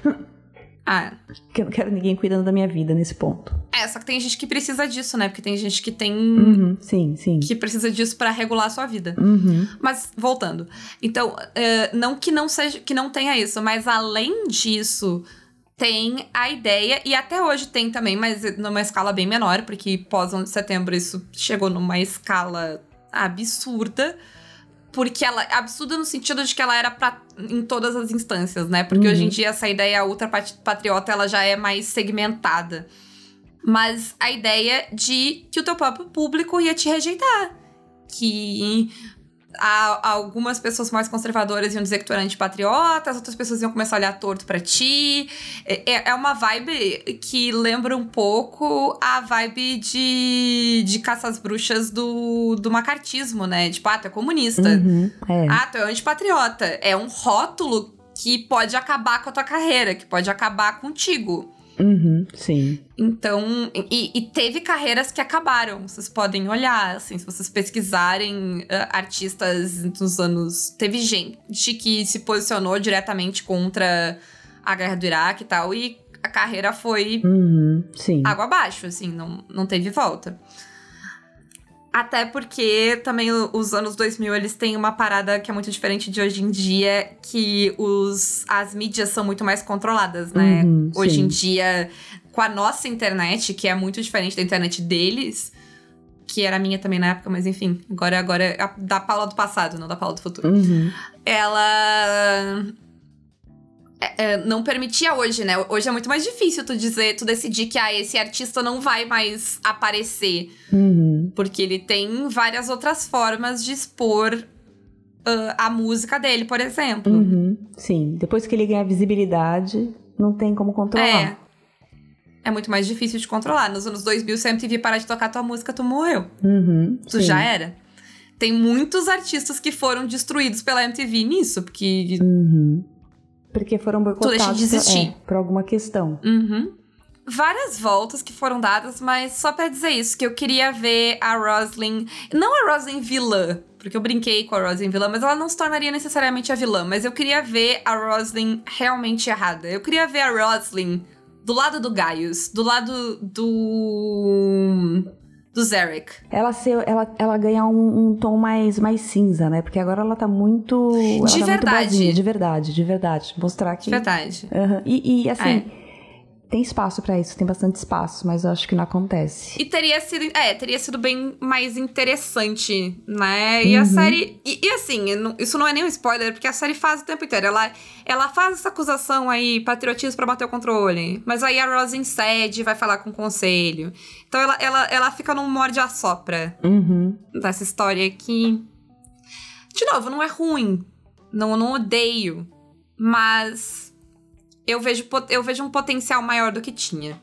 ah, Porque eu não quero ninguém cuidando da minha vida nesse ponto. é, só que tem gente que precisa disso, né? Porque tem gente que tem. Uhum, sim, sim. que precisa disso pra regular a sua vida. Uhum. Mas voltando. Então, eh, não que não seja que não tenha isso, mas além disso, tem a ideia, e até hoje tem também, mas numa escala bem menor, porque pós 11 de setembro isso chegou numa escala absurda. Porque ela. Absurda no sentido de que ela era pra, em todas as instâncias, né? Porque Uhum. hoje em dia essa ideia ultrapatriota ela já é mais segmentada. Mas a ideia de que o teu próprio público ia te rejeitar. Que há algumas pessoas mais conservadoras iam dizer que tu era antipatriota, as outras pessoas iam começar a olhar torto pra ti. É, é uma vibe que lembra um pouco a vibe de, de caça às bruxas do, do macartismo, né? Tipo, ah, tu é comunista. Uhum, é. Ah, tu é antipatriota. É um rótulo que pode acabar com a tua carreira, que pode acabar contigo. Uhum, sim. Então, e, e teve carreiras que acabaram. Vocês podem olhar, assim, se vocês pesquisarem ah, artistas dos anos. Teve gente que se posicionou diretamente contra a guerra do Iraque e tal, e a carreira foi Uhum, sim. água abaixo, assim, não, não teve volta. Até porque também os anos 2000 eles têm uma parada que é muito diferente de hoje em dia, que os, as mídias são muito mais controladas, né? Uhum, hoje sim. em dia, com a nossa internet, que é muito diferente da internet deles, que era minha também na época, mas enfim, agora, agora é da Paula do passado, não da Paula do futuro Uhum. ela é, é, não permitia hoje, né? Hoje é muito mais difícil tu dizer, tu decidir que ah, esse artista não vai mais aparecer. Uhum. Porque ele tem várias outras formas de expor uh, a música dele, por exemplo. Uhum. Sim, depois que ele ganha visibilidade, não tem como controlar. É. É muito mais difícil de controlar. Nos anos 2000, se a MTV parar de tocar tua música, tu morreu. Uhum. Tu Sim. já era. Tem muitos artistas que foram destruídos pela MTV nisso, porque. Uhum. Porque foram boicotados deixa de existir. Por, é, por alguma questão. Uhum. Várias voltas que foram dadas, mas só pra dizer isso, que eu queria ver a Roslyn. Não a Roslyn vilã, porque eu brinquei com a Roslyn vilã, mas ela não se tornaria necessariamente a vilã. Mas eu queria ver a Roslyn realmente errada. Eu queria ver a Roslyn do lado do Gaius, do lado do. Do Zarek. Ela, ser, ela, ela ganhar um, um tom mais, mais cinza, né? Porque agora ela tá muito. ela De tá muito verdade. boazinha, de verdade, de verdade. Mostrar que. De verdade. Aham. E, e, assim, É. tem espaço pra isso, tem bastante espaço, mas eu acho que não acontece. E teria sido, é, teria sido bem mais interessante, né? E a Uhum. série. E, e assim, isso não é nem um spoiler, porque a série faz o tempo inteiro. Ela, ela faz essa acusação aí, patriotismo pra bater o controle. Mas aí a Rose cede e vai falar com o conselho. Então ela, ela, ela fica num morde a sopra Uhum. dessa história que. De novo, não é ruim. Não, não odeio. Mas. Eu vejo, eu vejo um potencial maior do que tinha.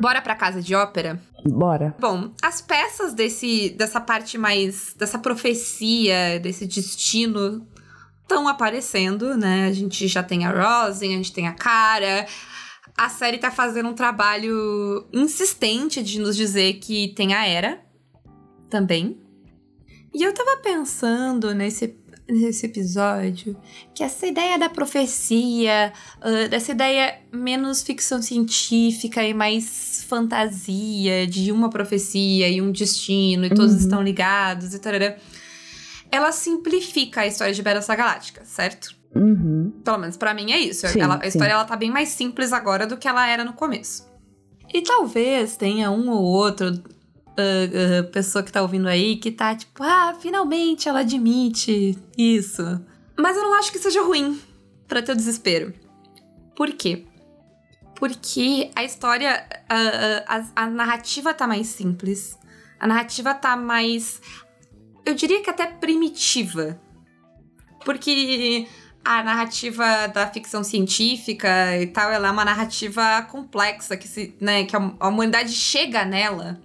Bora pra casa de ópera? Bora. Bom, as peças desse, dessa parte mais. dessa profecia, desse destino, estão aparecendo, né? A gente já tem a Rosin, a gente tem a Cara. A série tá fazendo um trabalho insistente de nos dizer que tem a Era também. E eu tava pensando nesse, nesse episódio que essa ideia da profecia, ah, dessa ideia menos ficção científica e mais fantasia de uma profecia e um destino e todos Uhum. estão ligados e tarará, ela simplifica a história de Battlestar Galáctica, certo? Uhum. Pelo menos pra mim é isso. Sim, Ela- a sim. história ela tá bem mais simples agora do que ela era no começo. E talvez tenha um ou outro ah, ah, pessoa que tá ouvindo aí que tá tipo, ah, finalmente ela admite isso. Mas eu não acho que seja ruim pra teu desespero. Por quê? Porque a história, ah, a, a narrativa tá mais simples. A narrativa tá mais. Eu diria que até primitiva. Porque a narrativa da ficção científica e tal, ela é uma narrativa complexa, que, se, né, que a, a humanidade chega nela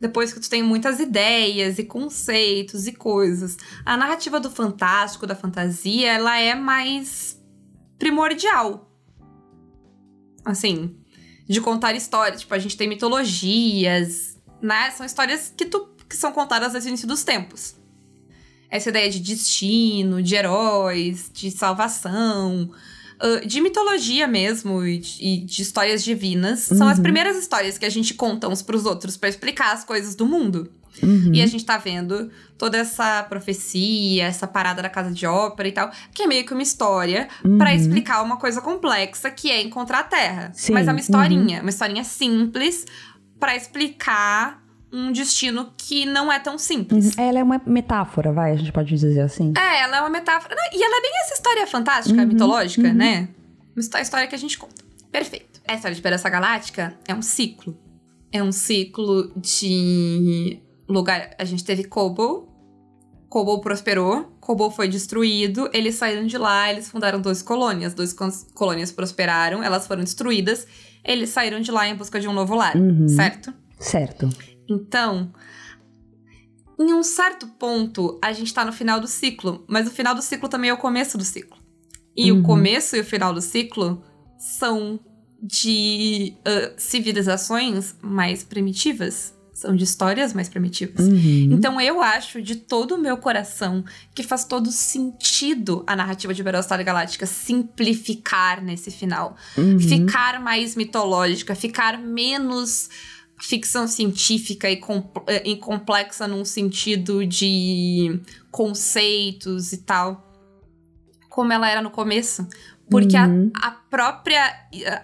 depois que tu tem muitas ideias e conceitos e coisas. A narrativa do fantástico, da fantasia, ela é mais primordial. Assim, de contar histórias. Tipo, a gente tem mitologias, né? São histórias que, tu, que são contadas desde o início dos tempos essa ideia de destino, de heróis, de salvação, de mitologia mesmo e de, e de histórias divinas. São as Uhum. primeiras histórias que a gente conta uns pros outros pra explicar as coisas do mundo. Uhum. E a gente tá vendo toda essa profecia, essa parada da casa de ópera e tal, que é meio que uma história Uhum. explicar uma coisa complexa que é encontrar a Terra. Sim, Mas é uma uhum. historinha, uma historinha simples pra explicar um destino que não é tão simples. Uhum. Ela é uma metáfora, vai, a gente pode dizer assim. É, ela é uma metáfora. E ela é bem essa história fantástica, Uhum, mitológica, uhum. né? Uma histó- história que a gente conta. Perfeito. A história de Esperança Galáctica é um ciclo. É um ciclo de lugar. A gente teve Kobo. Kobo prosperou. Kobo foi destruído. Eles saíram de lá, eles fundaram duas colônias. Duas colônias prosperaram, elas foram destruídas. Eles saíram de lá em busca de um novo lar, Uhum. certo? Certo. Então, em um certo ponto, a gente tá no final do ciclo, mas o final do ciclo também é o começo do ciclo. E Uhum. o começo e o final do ciclo são de ah, civilizações mais primitivas, são de histórias mais primitivas. Uhum. Então eu acho de todo o meu coração que faz todo sentido a narrativa de Battlestar Galáctica simplificar nesse final Uhum. ficar mais mitológica, ficar menos ficção científica e, compl- eh, e complexa num sentido de conceitos e tal, como ela era no começo. Porque a- Uhum. a, própria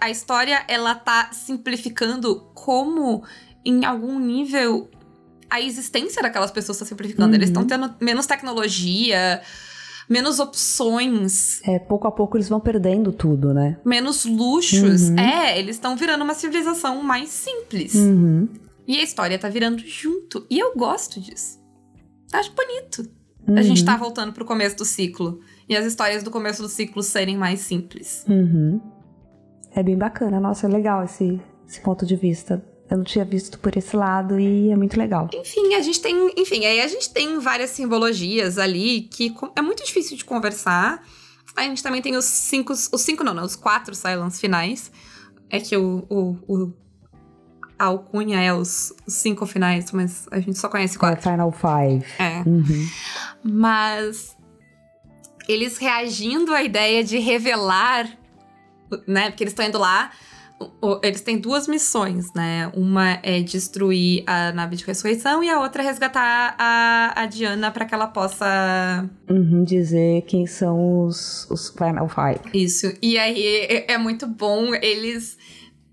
a história ela tá simplificando como em algum nível a existência daquelas pessoas está simplificando. Uhum. Eles estão tendo menos tecnologia, menos opções. É, pouco a pouco eles vão perdendo tudo, né? Menos luxos. Uhum. É, eles estão virando uma civilização mais simples. Uhum. E a história tá virando junto. E eu gosto disso. Acho bonito. Uhum. A gente tá voltando pro começo do ciclo. E as histórias do começo do ciclo serem mais simples. Uhum. É bem bacana. Nossa, é legal esse, esse ponto de vista. Eu não tinha visto por esse lado e é muito legal. Enfim, a gente tem, enfim, aí a gente tem várias simbologias ali que é muito difícil de conversar. A gente também tem os cinco, os cinco não, não, os quatro silence finais. É que o, o, o a alcunha é os, os, cinco finais, mas a gente só conhece quatro. É Final Five. É. Uhum. Mas eles reagindo à ideia de revelar, né? Porque eles estão indo lá eles têm duas missões, né? Uma é destruir a nave de ressurreição e a outra é resgatar a, a Diana para que ela possa uhum, dizer quem são os, os Final Five. Isso. E aí é, é muito bom eles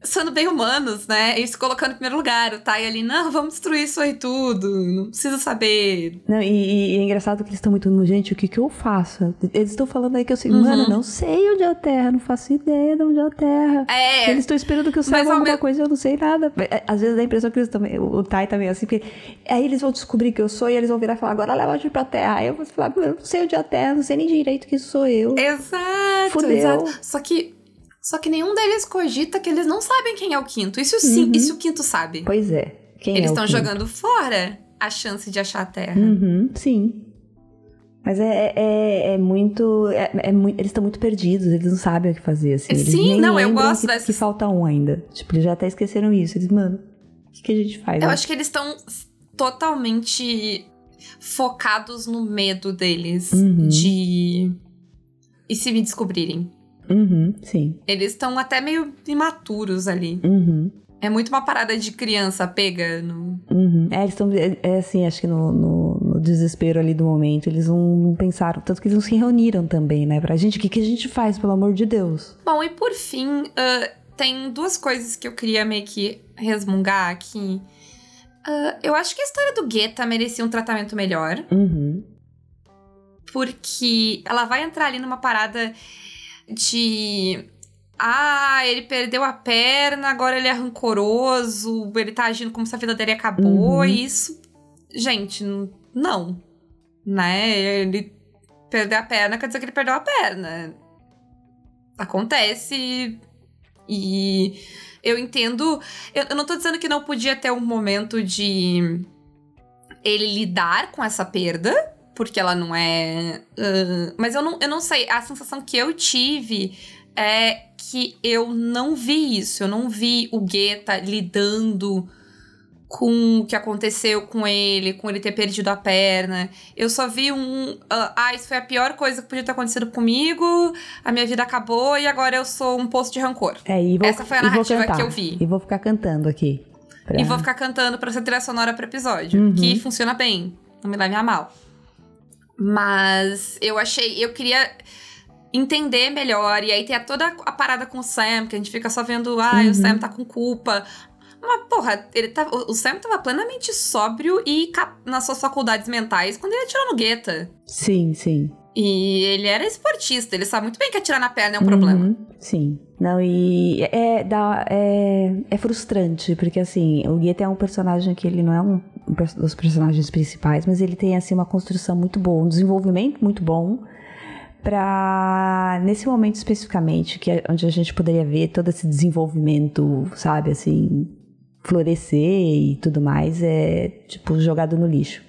sendo bem humanos, né? E se colocando em primeiro lugar. O Tai ali, não, vamos destruir isso aí tudo. Não precisa saber. Não, e, e é engraçado que eles estão muito, gente, o que que eu faço? Eles estão falando aí que eu sei, uhum. mano, não sei onde é a Terra, não faço ideia de onde é a Terra. É. Eles estão esperando que eu saiba alguma me... coisa, eu não sei nada. É, às vezes dá a impressão que eles também, o Tai também é assim, porque aí eles vão descobrir que eu sou e eles vão virar e falar, agora leva a gente pra Terra. Aí eu vou falar, eu não sei onde é a Terra, não sei nem direito que sou eu. Exato, Fudeu. exato. Só que só que nenhum deles cogita que eles não sabem quem é o quinto. Isso sim, uhum. isso o quinto sabe. Pois é. Quem eles é estão jogando fora a chance de achar a Terra. Uhum, sim. Mas é, é, é muito. É, é muito eles estão muito perdidos, eles não sabem o que fazer, assim. Eles Sim, não, eu gosto que, dessas... que falta um ainda. Tipo, eles já até esqueceram isso. Eles, mano, o que, que a gente faz? Eu né? acho que eles estão totalmente focados no medo deles uhum. de. E se me descobrirem? Uhum, sim. Eles estão até meio imaturos ali. Uhum. É muito uma parada de criança pega no. Uhum. É, eles estão. É, é, assim, acho que no, no, no, desespero ali do momento, eles não, não, pensaram. Tanto que eles não se reuniram também, né? Pra gente, o que, que a gente faz, pelo amor de Deus? Bom, e por fim, uh, tem duas coisas que eu queria meio que resmungar aqui. Uh, eu acho que a história do Guetta merecia um tratamento melhor. Uhum. Porque ela vai entrar ali numa parada de ah, ele perdeu a perna, agora ele é rancoroso, ele tá agindo como se a vida dele acabou, uhum. e isso. Gente, não. Né? Ele perdeu a perna quer dizer que ele perdeu a perna. Acontece. E eu entendo. Eu, eu não tô dizendo que não podia ter um momento de ele lidar com essa perda porque ela não é. Uh, mas eu não, eu não sei. A sensação que eu tive é que eu não vi isso. Eu não vi o Guetta lidando com o que aconteceu com ele, com ele ter perdido a perna. Eu só vi um. Uh, ah, isso foi a pior coisa que podia ter acontecido comigo. A minha vida acabou e agora eu sou um poço de rancor. É, e vou, Essa foi a narrativa que eu vi. E vou ficar cantando aqui. Pra... E vou ficar cantando pra essa trilha sonora pro episódio. Uhum. Que funciona bem. Não me leve a mal. Mas eu achei. Eu queria entender melhor. E aí tem toda a parada com o Sam, que a gente fica só vendo, ah, uhum. o Sam tá com culpa. Mas, porra, ele tá, o Sam tava plenamente sóbrio e nas suas faculdades mentais quando ele atirou no Guetta. Sim, sim. E ele era esportista, ele sabe muito bem que atirar na perna é um uhum, problema. Sim. Não, e é, dá, é, é frustrante, porque assim, o Guetta é um personagem que ele não é um, um dos personagens principais, mas ele tem assim uma construção muito boa, um desenvolvimento muito bom para nesse momento especificamente, que é onde a gente poderia ver todo esse desenvolvimento, sabe, assim, florescer e tudo mais, é tipo jogado no lixo.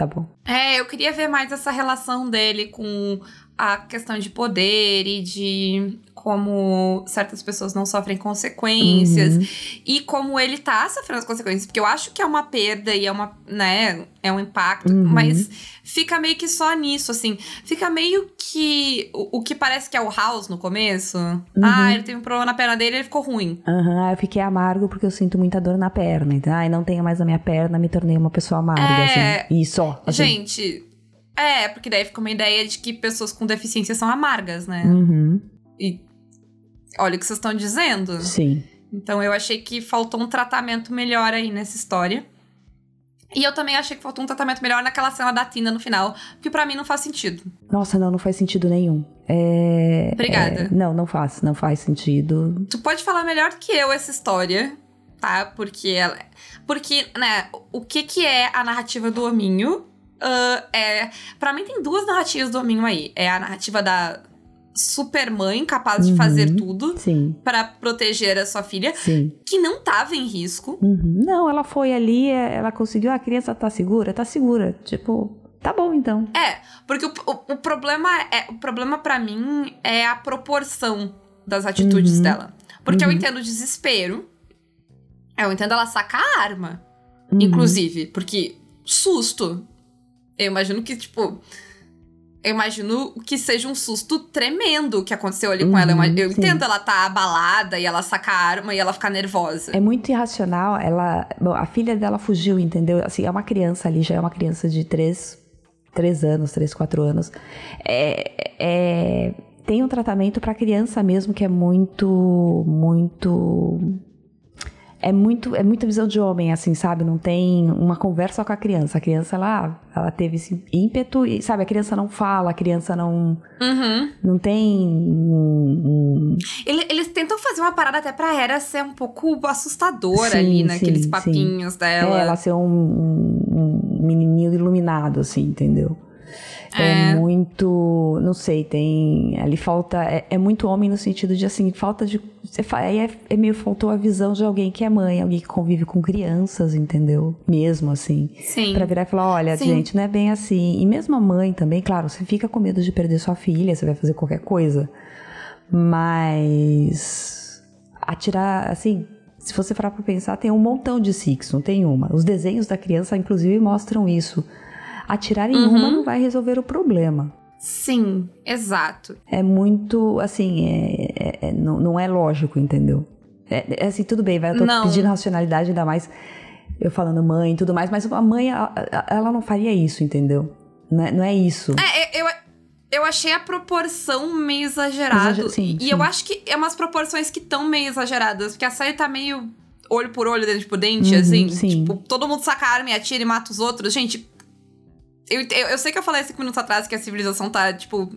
Tá bom. É, eu queria ver mais essa relação dele com a questão de poder e de como certas pessoas não sofrem consequências uhum. e como ele tá sofrendo as consequências, porque eu acho que é uma perda e é uma, né, é um impacto, uhum. mas fica meio que só nisso, assim, fica meio que o, o que parece que é o House no começo. Uhum. Ah, ele teve um problema na perna dele, ele ficou ruim. Aham, eu fiquei amargo porque eu sinto muita dor na perna, então, ai, não tenho mais a minha perna, me tornei uma pessoa amarga, é... assim, e só. Assim. Gente, é, porque daí fica uma ideia de que pessoas com deficiência são amargas, né? Uhum. E olha o que vocês estão dizendo. Sim. Então eu achei que faltou um tratamento melhor aí nessa história. E eu também achei que faltou um tratamento melhor naquela cena da Tina no final, que para mim não faz sentido. Nossa, não, não faz sentido nenhum. É, Obrigada. é, não, não faz, não faz sentido. Tu pode falar melhor que eu essa história, tá? Porque ela. Porque, né, o que que é a narrativa do hominho? Ah, é. Pra mim tem duas narrativas do hominho aí. É a narrativa da supermãe capaz de Uhum. fazer tudo Sim, pra proteger a sua filha, sim. que não tava em risco. Uhum. Não, ela foi ali, é, ela conseguiu, a criança tá segura? Tá segura. Tipo, tá bom então. É, porque o, o, o problema é. O problema para mim é a proporção das atitudes Uhum. dela. Porque eu Uhum. entendo o desespero. Eu entendo ela sacar a arma. Uhum. Inclusive, porque susto. Eu imagino que, tipo. Eu imagino que seja um susto tremendo que aconteceu ali com Uhum, ela. Eu, eu sim. entendo ela tá abalada e ela sacar a arma e ela ficar nervosa. É muito irracional. Ela, bom, a filha dela fugiu, entendeu? Assim, é uma criança ali, já é uma criança de três, três anos, três, quatro anos. É, é- tem um tratamento para criança mesmo que é muito, muito é muito é muita visão de homem assim sabe não tem uma conversa com a criança a criança ela ela teve esse ímpeto e sabe a criança não fala a criança não Uhum. não tem um- um- Ele- Eles tentam fazer uma parada até pra Hera ser um pouco assustadora Sim, ali, naqueles sim, papinhos É, dela. ela ser um, um- um menininho iluminado, assim, entendeu? É. É. muito. Não sei, tem. Ali falta. É, é muito homem no sentido de assim, falta de. Aí é, é meio faltou a visão de alguém que é mãe, alguém que convive com crianças, entendeu? Mesmo assim. Sim. Pra virar e falar: olha, Sim. gente, não é bem assim. E mesmo a mãe também, claro, você fica com medo de perder sua filha, você vai fazer qualquer coisa. Mas. Atirar, assim. Se você parar pra pensar, tem um montão de Six, não tem uma. Os desenhos da criança, inclusive, mostram isso. Atirar em Uhum. uma não vai resolver o problema. Sim, exato. É muito, assim, é, é- é- não, não é lógico, entendeu? É, é assim, tudo bem, vai, eu tô Não. pedindo racionalidade, ainda mais eu falando mãe e tudo mais, mas a mãe, a- a- ela não faria isso, entendeu? Não é, não é isso. É, eu, eu achei a proporção meio exagerada. Exager- sim, e sim. eu acho que é umas proporções que estão meio exageradas, porque a série tá meio olho por olho, dente por dente, Uhum, assim. sim. Tipo, todo mundo saca a arma e atira e mata os outros. Gente, eu, eu, eu sei que eu falei cinco minutos atrás que a civilização tá, tipo,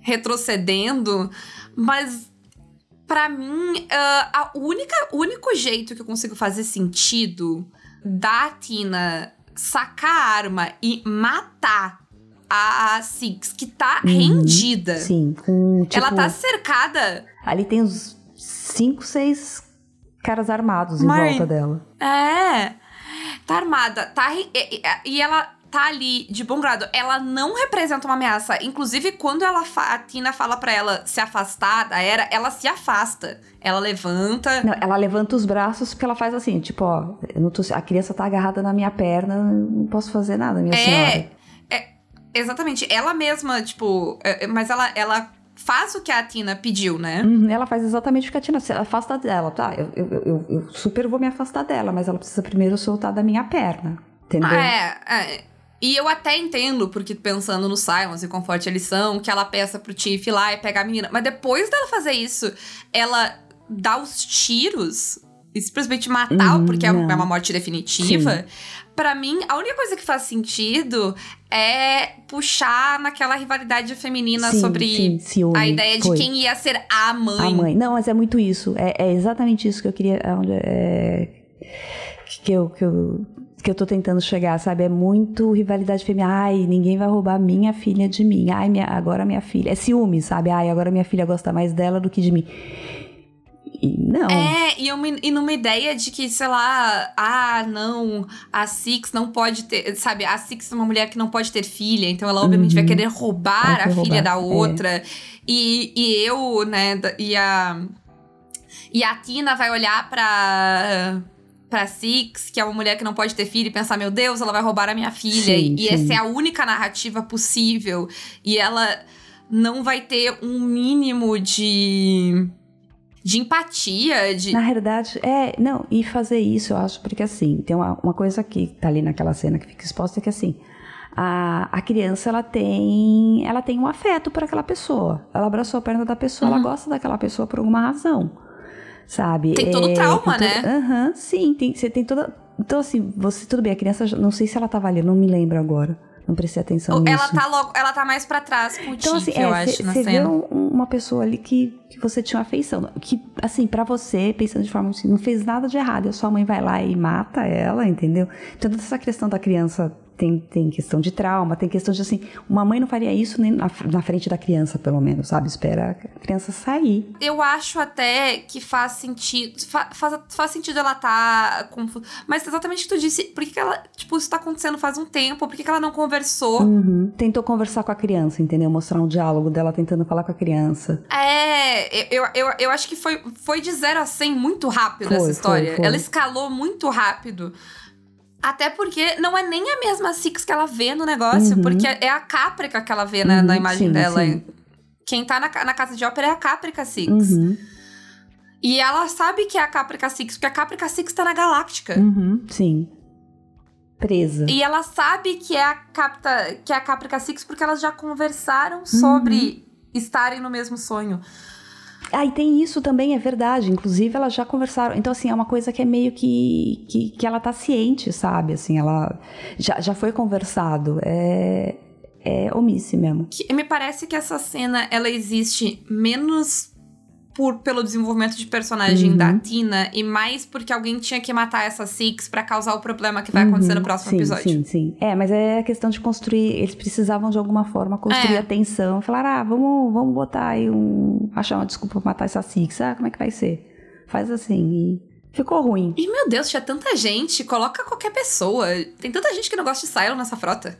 retrocedendo, mas pra mim, ah, a única, o único jeito que eu consigo fazer sentido da Tina sacar a arma e matar a Six, que tá Uhum, rendida. Sim, com, tipo, Ela tá cercada. ali tem uns cinco, seis caras armados em Mãe. volta dela. É. Tá armada. Tá, e, e- e ela tá ali de bom grado. Ela não representa uma ameaça. Inclusive, quando ela a Tina fala pra ela se afastar da era, ela se afasta. Ela levanta. Não, ela levanta os braços porque ela faz assim, tipo, ó, eu não tô- a criança tá agarrada na minha perna, não posso fazer nada, minha senhora. É, é, exatamente. Ela mesma, tipo. é, é, mas ela, ela faz o que a Tina pediu, né? Uhum, ela faz exatamente o que a Tina se afasta dela, tá? Eu, eu, eu, eu super vou me afastar dela, mas ela precisa primeiro soltar da minha perna, entendeu? É, é. E eu até entendo, porque pensando no Silence e Conforte eles são, que ela peça pro Tiff ir lá e pegar a menina. Mas depois dela fazer isso, ela dá os tiros e simplesmente matar, Uhum, porque é é uma morte definitiva. Pra mim, a única coisa que faz sentido é puxar naquela rivalidade feminina Sim, sobre sim, ciúme, a ideia de foi. quem ia ser a mãe. A mãe. Não, mas é muito isso. É, é exatamente isso que eu queria. onde- é, que, eu, que, eu, que eu tô tentando chegar, sabe? É muito rivalidade feminina. Ai, ninguém vai roubar minha filha de mim. Ai, minha, agora minha filha. É ciúme, sabe? Ai, agora minha filha gosta mais dela do que de mim. E não. É, e, uma, e numa ideia de que, sei lá, ah, não, a Six não pode ter, sabe, a Six é uma mulher que não pode ter filha, então ela obviamente vai Uhum. querer roubar Vai a querer filha roubar, da é. outra. E, e eu, né, e a. E a Tina vai olhar pra. Pra Six, que é uma mulher que não pode ter filho, e pensar: meu Deus, ela vai roubar a minha filha. Sim, e sim. essa é a única narrativa possível. E ela não vai ter um mínimo de. de empatia, de. Na realidade, é, não, e fazer isso, eu acho, porque assim, tem uma, uma coisa que tá ali naquela cena que fica exposta, que assim, a, a criança, ela tem, ela tem um afeto por aquela pessoa. Ela abraçou a perna da pessoa, ela Uhum. gosta daquela pessoa por alguma razão, sabe? Tem todo o É, trauma, todo- né? Aham, sim, tem, você tem toda... Então, assim, você, tudo bem, a criança, não sei se ela tava ali, não me lembro agora. Não prestei atenção ela nisso. tá logo, ela tá mais pra trás com o Então, Tique, assim, eu é, acho, na você cena. um- uma pessoa ali que, que você tinha uma afeição. Que, assim, pra você, pensando de forma assim, não fez nada de errado. E a sua mãe vai lá e mata ela, entendeu? Então, toda essa questão da criança tem, tem questão de trauma, tem questão de, assim, uma mãe não faria isso nem na, na frente da criança, pelo menos, sabe? Espera a criança sair. Eu acho até que faz sentido. fa- faz, faz sentido ela tá confusa. Mas exatamente o que tu disse, por que, que ela. Tipo, isso tá acontecendo faz um tempo, por que, que ela não conversou? Uhum. Tentou conversar com a criança, entendeu? Mostrar um diálogo dela tentando falar com a criança. É, eu, eu, eu acho que foi, foi de 0 a 100 muito rápido Foi, essa foi, história. foi. Ela escalou muito rápido. Até porque não é nem a mesma Six que ela vê no negócio, Uhum. porque é a Caprica que ela vê na, na Uhum, imagem sim, dela. sim. Quem tá na, na casa de ópera é a Caprica Six. Uhum. E ela sabe que é a Caprica Six, porque a Caprica Six tá na Galáctica. Uhum. Sim. Presa. E ela sabe que é a Capta, que é a Caprica Six porque elas já conversaram sobre estarem no mesmo sonho. Ah, e tem isso também, é verdade. Inclusive, elas já conversaram. Então, assim, é uma coisa que é meio que. que, que ela tá ciente, sabe? Assim, ela. Já, já foi conversado. É. É omisse mesmo. Me parece que essa cena ela existe menos por pelo desenvolvimento de personagem Uhum. da Tina e mais porque alguém tinha que matar essa Six pra causar o problema que vai acontecer no Uhum. próximo sim, episódio. Sim, sim. É, mas é a questão de construir. Eles precisavam de alguma forma construir É. a tensão. Falar, ah, vamos, vamos botar aí um. achar uma desculpa pra matar essa Six. Ah, como é que vai ser? Faz assim. E ficou ruim. E meu Deus, tinha tanta gente, coloca qualquer pessoa. Tem tanta gente que não gosta de Silo nessa frota.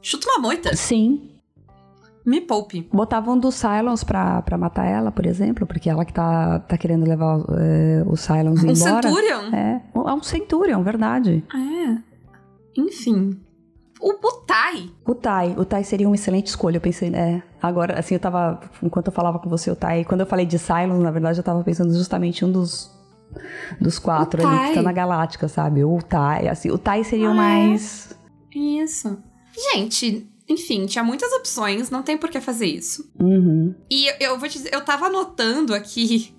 Chuta uma moita. Sim. Me poupe. Botavam do Silence pra, pra matar ela, por exemplo, porque ela que tá, tá querendo levar é, o Silence Um embora. Centurion? É, é um Centurion, verdade. É. Enfim. O Butai. O Tai, o Tai seria uma excelente escolha, eu pensei, é. Agora, assim, eu tava, enquanto eu falava com você, o Tai, quando eu falei de Silence, na verdade, eu tava pensando justamente um dos, dos quatro ali que tá na Galáctica, sabe? O Tai, assim, o Tai seria o Ah, é? mais... Isso. Gente, enfim, tinha muitas opções, não tem por que fazer isso. Uhum. E eu, eu vou te dizer, eu tava anotando aqui.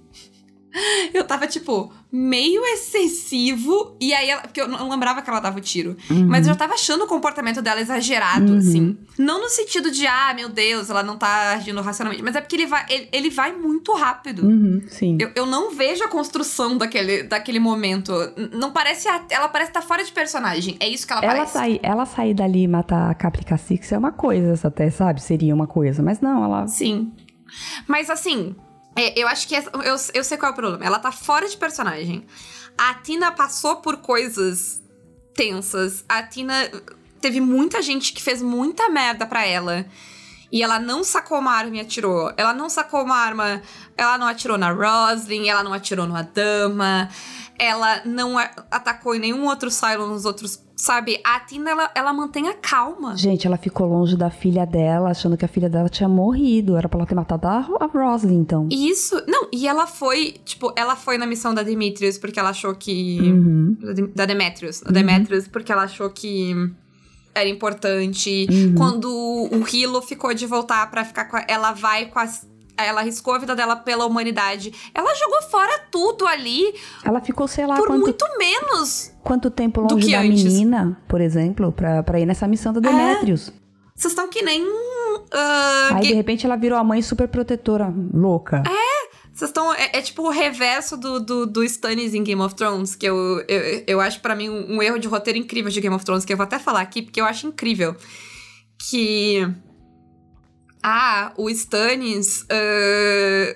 Eu tava, tipo, meio excessivo. E aí, ela, porque eu não lembrava que ela dava o tiro. Uhum. Mas eu já tava achando o comportamento dela exagerado, Uhum. assim. Não no sentido de, ah, meu Deus, ela não tá agindo racionalmente. Mas é porque ele vai, ele, ele vai muito rápido. Uhum, sim. Eu, eu não vejo a construção daquele, daquele momento. Não parece. a- ela parece estar fora de personagem. É isso que ela, Ela parece. sair, ela sair dali e matar a Caprica Six é uma coisa, até, sabe? Seria uma coisa. Mas não, ela. Sim. Mas assim, é, eu acho que. essa- eu, eu sei qual é o problema. Ela tá fora de personagem. A Tina passou por coisas tensas. A Tina. Teve muita gente que fez muita merda pra ela. E ela não sacou uma arma e atirou. Ela não sacou uma arma. Ela não atirou na Roslyn, ela não atirou no Adama. Ela não atacou em nenhum outro silo nos outros. Sabe? A Tina, ela, ela mantém a calma. Gente, ela ficou longe da filha dela, achando que a filha dela tinha morrido. Era pra ela ter matado a, a Roslyn, então. Isso. Não, e ela foi, tipo, ela foi na missão da Demetrius porque ela achou que. Uhum. Da Dem- Da Demetrius. Da Demetrius porque ela achou que era importante. Uhum. Quando o Hilo ficou de voltar pra ficar com a, Ela vai com as. Ela arriscou a vida dela pela humanidade. Ela jogou fora tudo ali Ela ficou, sei lá, por quanto, muito menos. quanto tempo do longe que da antes. menina, por exemplo, pra, pra ir nessa missão da Demetrius. Vocês estão que nem. ah, Aí, ga- de repente, ela virou a mãe super protetora, louca. Vocês estão. É, é tipo o reverso do, do, do Stannis em Game of Thrones, que eu, eu, eu acho pra mim um, um erro de roteiro incrível de Game of Thrones, que eu vou até falar aqui, porque eu acho incrível. Que. Ah, o Stannis. ah,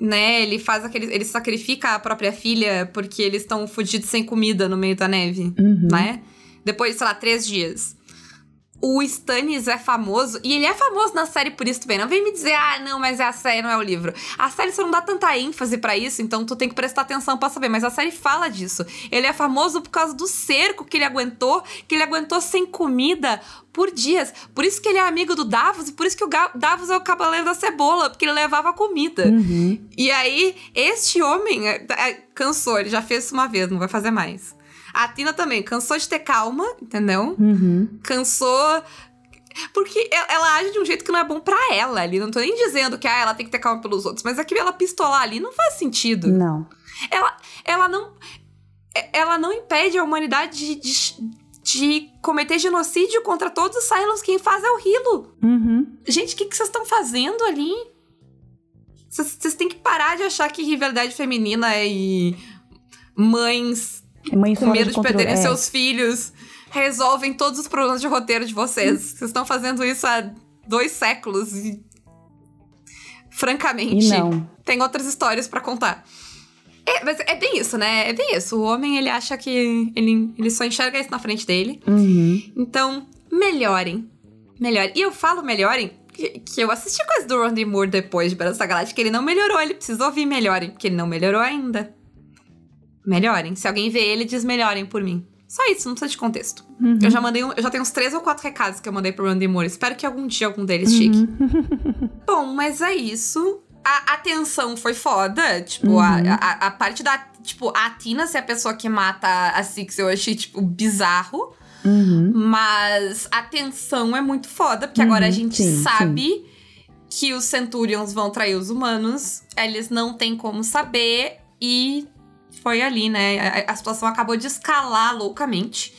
né, ele faz aquele. Ele sacrifica a própria filha porque eles estão fudidos sem comida no meio da neve, Uhum. né? Depois, sei lá, três dias. O Stannis é famoso, e ele é famoso na série por isso também. Não vem me dizer, ah, não, mas é a série, não é o livro. A série só não dá tanta ênfase pra isso, então tu tem que prestar atenção pra saber. Mas a série fala disso. Ele é famoso por causa do cerco que ele aguentou, que ele aguentou sem comida por dias. Por isso que ele é amigo do Davos, e por isso que o Davos é o cavaleiro da cebola, porque ele levava comida. Uhum. E aí, este homem é, é, cansou, ele já fez isso uma vez, não vai fazer mais. A Tina também cansou de ter calma, entendeu? Uhum. cansou. Porque ela, age de um jeito que não é bom pra ela ali. Não tô nem dizendo que ah, ela tem que ter calma pelos outros, mas aquilo ela pistolar ali não faz sentido. Não. Ela, ela não. Ela não impede a humanidade de, de, de cometer genocídio contra todos os Cylons. Quem faz é o Hilo. Uhum. Gente, o que vocês estão fazendo ali? Vocês têm que parar de achar que rivalidade feminina e mães Mãe com medo de, controle, perderem é. seus filhos resolvem todos os problemas de roteiro de vocês. Vocês estão fazendo isso há dois séculos e. Francamente, E tem outras histórias pra contar. É, mas é bem isso, né? É bem isso. O homem, ele acha que ele, ele só enxerga isso na frente dele. Uhum. Então, melhorem. Melhorem. E eu falo melhorem que, que eu assisti coisa do Randy Moore depois de Battlestar Galactica. Ele não melhorou, ele precisa ouvir melhorem, porque ele não melhorou ainda. Melhorem. Se alguém vê ele, diz melhorem por mim. Só isso, não precisa de contexto. Uhum. Eu já mandei um- eu já tenho uns três ou quatro recados que eu mandei pro Randy Moore. Espero que algum dia algum deles chegue. Uhum. Bom, mas é isso. A atenção foi foda. Tipo, Uhum. a, a, a parte da. Tipo, a Tina ser a pessoa que mata a Six eu achei, tipo, bizarro. Uhum. Mas a tensão é muito foda, porque agora a Uhum, gente sim, sabe que os Centurions vão trair os humanos. Eles não têm como saber. E foi ali, né? A, a situação acabou de escalar loucamente.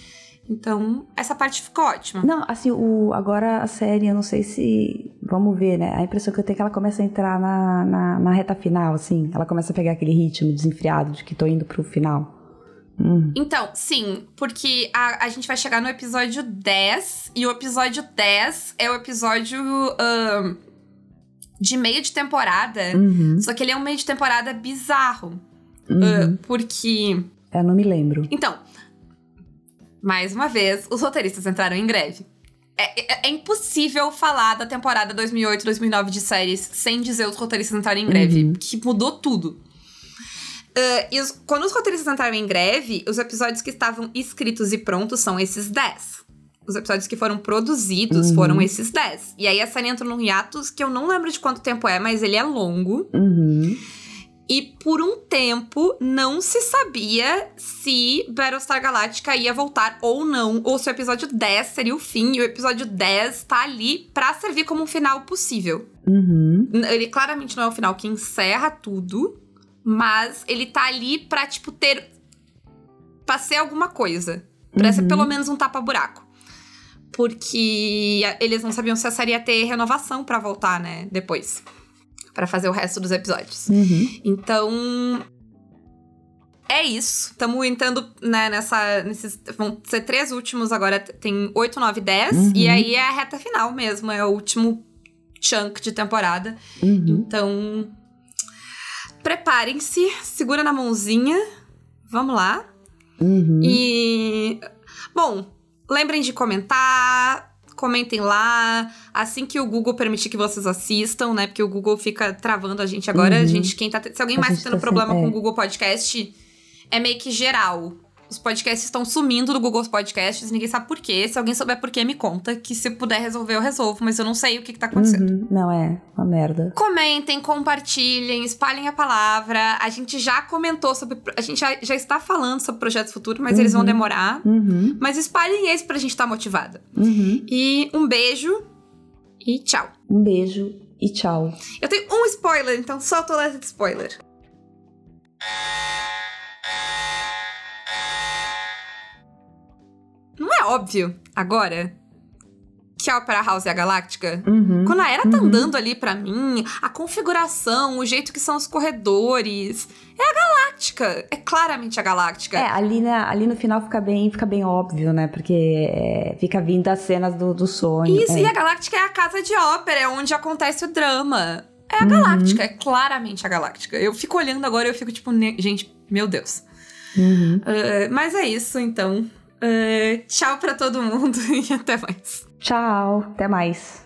Então, essa parte ficou ótima. Não, assim, o, agora a série, eu não sei se. Vamos ver, né? A impressão que eu tenho é que ela começa a entrar na, na, na reta final, assim. Ela começa a pegar aquele ritmo desenfreado de que tô indo pro final. Hum. Então, sim, porque a, a gente vai chegar no episódio 10, e o episódio 10 é o episódio ahn, de meio de temporada. Uhum. Só que ele é um meio de temporada bizarro. Uhum. ah, porque. Eu não me lembro. Então, mais uma vez, os roteiristas entraram em greve. É, é- é impossível falar da temporada 2008-2009 de séries sem dizer os roteiristas entrarem em greve, Uhum. que mudou tudo. Ah, e os- quando os roteiristas entraram em greve, os episódios que estavam escritos e prontos são esses 10. Os episódios que foram produzidos Uhum. foram esses 10. E aí a série entrou num hiatus que eu não lembro de quanto tempo é, mas ele é longo. Uhum. E por um tempo não se sabia se Battlestar Galactica ia voltar ou não, ou se o episódio 10 seria o fim, e o episódio 10 tá ali pra servir como um final possível. Uhum. Ele claramente não é o final que encerra tudo, mas ele tá ali pra, tipo, ter. pra ser alguma coisa. Pra ser Uhum. pelo menos um tapa-buraco. Porque eles não sabiam se a série ia ter renovação pra voltar, né? Depois. Pra fazer o resto dos episódios. Uhum. Então. É isso. Estamos entrando né, nessa. Nesses, vão ser três últimos agora. Tem 8, 9, 10. Uhum. E aí é a reta final mesmo. É o último chunk de temporada. Uhum. Então. Preparem-se. Segura na mãozinha. Vamos lá. Uhum. E. Bom, lembrem de comentar. Comentem lá. Assim que o Google permitir que vocês assistam, né? Porque o Google fica travando a gente agora. Uhum. Gente, quem tá. Se alguém A mais tá tendo tá problema sem- com é. o Google Podcast, é meio que geral. Os podcasts estão sumindo do Google Podcasts, ninguém sabe por quê. Se alguém souber por quê, me conta. Que se puder resolver, eu resolvo, mas eu não sei o que, que tá acontecendo. Uhum. Não, é uma merda. Comentem, compartilhem, espalhem a palavra. A gente já comentou sobre. A gente já, já está falando sobre projetos futuros, mas eles vão Uhum. demorar. Uhum. Mas espalhem esse pra gente estar motivada. Uhum. E um beijo e tchau. Um beijo e tchau. Eu tenho um spoiler, então solta o alerta de spoiler. Não é óbvio agora que a Opera House é a Galáctica? Uhum. Quando a Era tá Uhum. andando ali pra mim, a configuração, o jeito que são os corredores, é a Galáctica. É claramente a Galáctica. É, ali, na, ali no final fica bem, fica bem óbvio, né? Porque é, fica vindo as cenas do, do sonho. Isso, é. e a Galáctica é a casa de ópera, é onde acontece o drama. É a Uhum. Galáctica, é claramente a Galáctica. Eu fico olhando agora e eu fico tipo, gente, meu Deus. Ah, mas é isso, então. Ah, tchau pra todo mundo e até mais. Tchau, até mais.